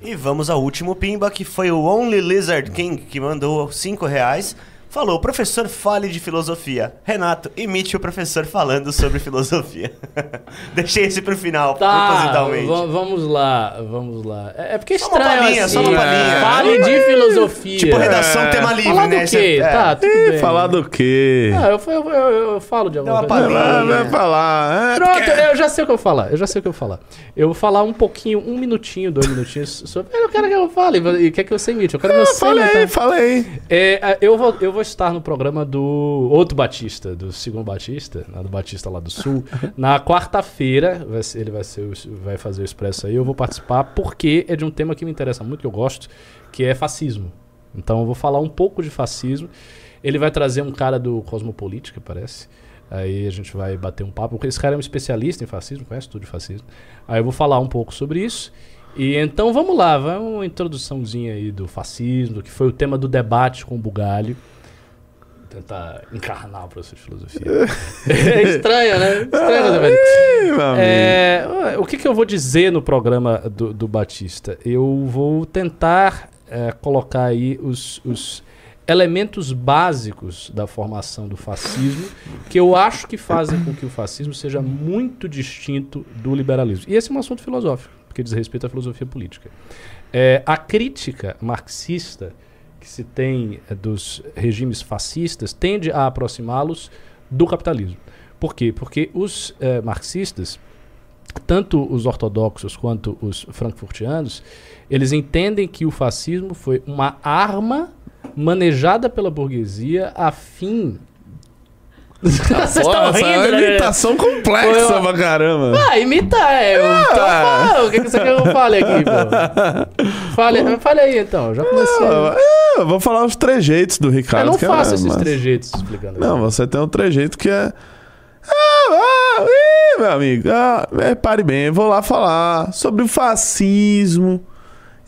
E vamos ao último pimba, que foi o Only Lizard King, que mandou 5 reais. Falou, professor, fale de filosofia. Renato, imite o professor falando sobre filosofia. Deixei esse pro final, Tá, propositalmente. va- vamos lá, vamos lá. É, é porque é Só uma estranho palhinha, assim. só uma palhinha. Fale de filosofia. Tipo redação tema livre, Falar né? do quê? é. Tá, tudo Ih, bem. falar do quê? Ah, eu, eu, eu, eu falo de alguma Dá uma coisa. palhinha. Vai, vai falar. É, Pronto, eu já sei o que eu vou falar. Eu já sei o que eu vou falar. Eu vou falar um pouquinho, um minutinho, dois minutinhos sobre. Eu quero que eu fale, e quer que você imite. Eu quero que você imite. fala aí. É, eu, vou, eu vou estar no programa do outro Batista, do segundo Batista, do Batista lá do Sul, na quarta-feira. Ele vai, ser, vai fazer o expresso aí. Eu vou participar porque é de um tema que me interessa muito, que eu gosto, que é fascismo. Então eu vou falar um pouco de fascismo. Ele vai trazer um cara do Cosmopolítica, parece. Aí a gente vai bater um papo. Esse cara é um especialista em fascismo, conhece tudo de fascismo. Aí eu vou falar um pouco sobre isso. E então vamos lá, vai uma introduçãozinha aí do fascismo, que foi o tema do debate com o Bugalho. Tentar encarnar o professor de filosofia. é estranho, né? Meu amigo. É, o que, que eu vou dizer no programa do, do Batista? Eu vou tentar é, colocar aí os, os elementos básicos da formação do fascismo que eu acho que fazem com que o fascismo seja muito distinto do liberalismo. E esse é um assunto filosófico, porque diz respeito à filosofia política. É, a crítica marxista que se tem eh, dos regimes fascistas tende a aproximá-los do capitalismo. Por quê? Porque os eh, marxistas, tanto os ortodoxos quanto os frankfurtianos, eles entendem que o fascismo foi uma arma manejada pela burguesia a fim. Vocês estão essa é rindo, uma né? imitação complexa Foi uma- pra caramba. Ah, imitar, é. Eu, então fala, o que, que você quer que eu fale aqui, pô? Fale, fale aí então, já comecei. É, eu vou falar os trejeitos do Ricardo. eu não é faço esses massa. trejeitos explicando. Não, você tem um trejeito que é. Ah, ah, ih, meu amigo. Ah, é, pare bem, eu vou lá falar sobre o fascismo.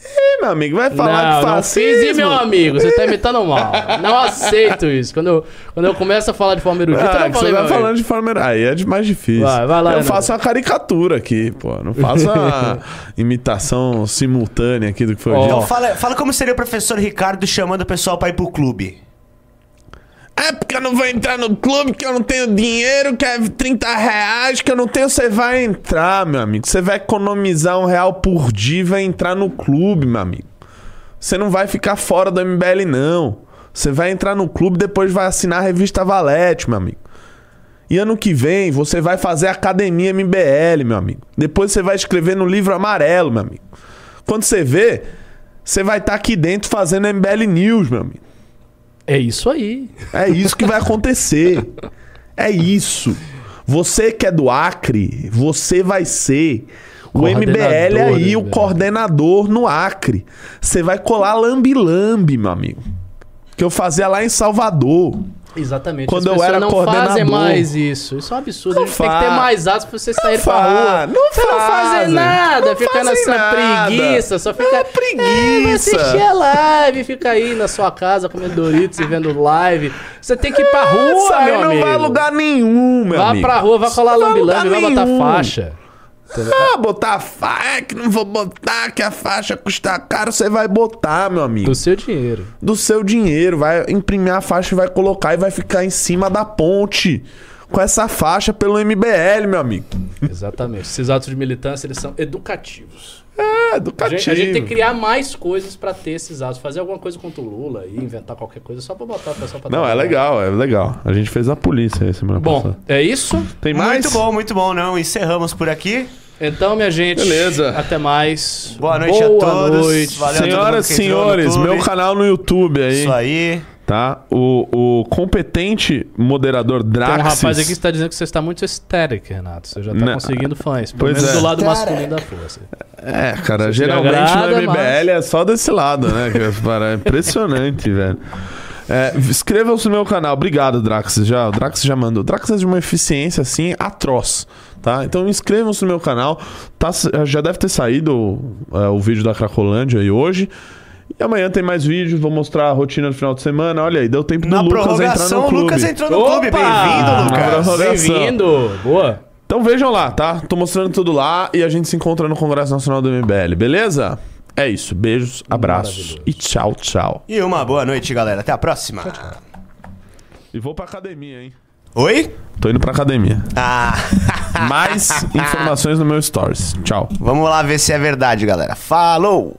Ih, meu amigo, vai falar não, de não fascismo. fiz e meu amigo, você tá imitando mal. Não aceito isso. Quando eu, quando eu começo a falar de forma erudita, eu Ah, não que você falei, tá meu amigo. falando de forma. Aí é de mais difícil. Vai, vai lá, Eu Renato. faço uma caricatura aqui, pô. Não faço a imitação simultânea aqui do que foi o Ó. dia. Fala, fala como seria o professor Ricardo chamando o pessoal pra ir pro clube. Eu não vou entrar no clube, que eu não tenho dinheiro, que é 30 reais, que eu não tenho. Você vai entrar, meu amigo. Você vai economizar um real por dia e vai entrar no clube, meu amigo. Você não vai ficar fora do MBL, não. Você vai entrar no clube depois vai assinar a revista Valete, meu amigo. E ano que vem você vai fazer Academia MBL, meu amigo. Depois você vai escrever no livro amarelo, meu amigo. Quando você vê, você vai estar aqui dentro fazendo MBL News, meu amigo. É isso aí. É isso que vai acontecer. É isso. Você que é do Acre, você vai ser o MBL aí, o MBL. coordenador no Acre. Você vai colar lambi-lambi, meu amigo. Que eu fazia lá em Salvador. Exatamente. Quando eu era não coordenador. fazem mais isso. Isso é um absurdo. Não a gente tem que ter mais atos pra vocês saírem pra rua. Não você não faz fazem. nada, Não fica nessa nada. preguiça, só fica. É É, vai preguiça. assistir a live, fica aí na sua casa comendo Doritos e vendo live. Você tem que ir pra rua, Isso aí meu não amigo. vai a lugar nenhum, meu Vá amigo. pra rua, vai colar Não vai botar faixa. Ah, botar faixa. É que não vou botar, que a faixa custa caro. Você vai botar, meu amigo. Do seu dinheiro. do seu dinheiro, vai imprimir a faixa e vai colocar e vai ficar em cima da ponte. com essa faixa pelo MBL, meu amigo. Exatamente. Esses atos de militância, eles são educativos. É, A educativo. gente, a gente tem que criar mais coisas pra ter esses atos. Fazer alguma coisa contra o Lula e inventar qualquer coisa só pra botar o pessoal pra Não, é legal, é legal. A gente fez a polícia aí semana Bom, passada. é isso. Tem mais? Muito bom, muito bom. Não, encerramos por aqui. Então, minha gente. Beleza. Até mais. Boa noite Boa a todos. Noite. Valeu a Senhoras e senhores, meu canal no YouTube aí, Isso aí. Tá? O, o competente moderador Tem Draxis. um rapaz aqui que está dizendo que você está muito estético, Renato. Você já tá Não. conseguindo fãs. Pelo Pois menos é. do lado masculino da força. É, cara, Você geralmente agrada, no MBL é só desse lado, né? É impressionante, velho. É, Inscrevam-se no meu canal. Obrigado, Draxis. Já, o Draxis já mandou. O Draxis é de uma eficiência, assim, atroz. Tá? Então inscrevam-se no meu canal. Tá, já deve ter saído é, o vídeo da Cracolândia aí hoje. E amanhã tem mais vídeos. Vou mostrar a rotina do final de semana. Olha aí, deu tempo do Na Lucas entrar prorrogação, no o clube. Lucas entrou no clube. Bem-vindo, Lucas. Bem-vindo. Boa. Então vejam lá, tá? Tô mostrando tudo lá e a gente se encontra no Congresso Nacional do MBL, beleza? É isso. Beijos, abraços e tchau, tchau. E uma boa noite, galera. Até a próxima. E vou pra academia, hein? Oi? Tô indo pra academia. Ah, Mais informações no meu stories. Tchau. vamos lá ver se é verdade, galera. Falou!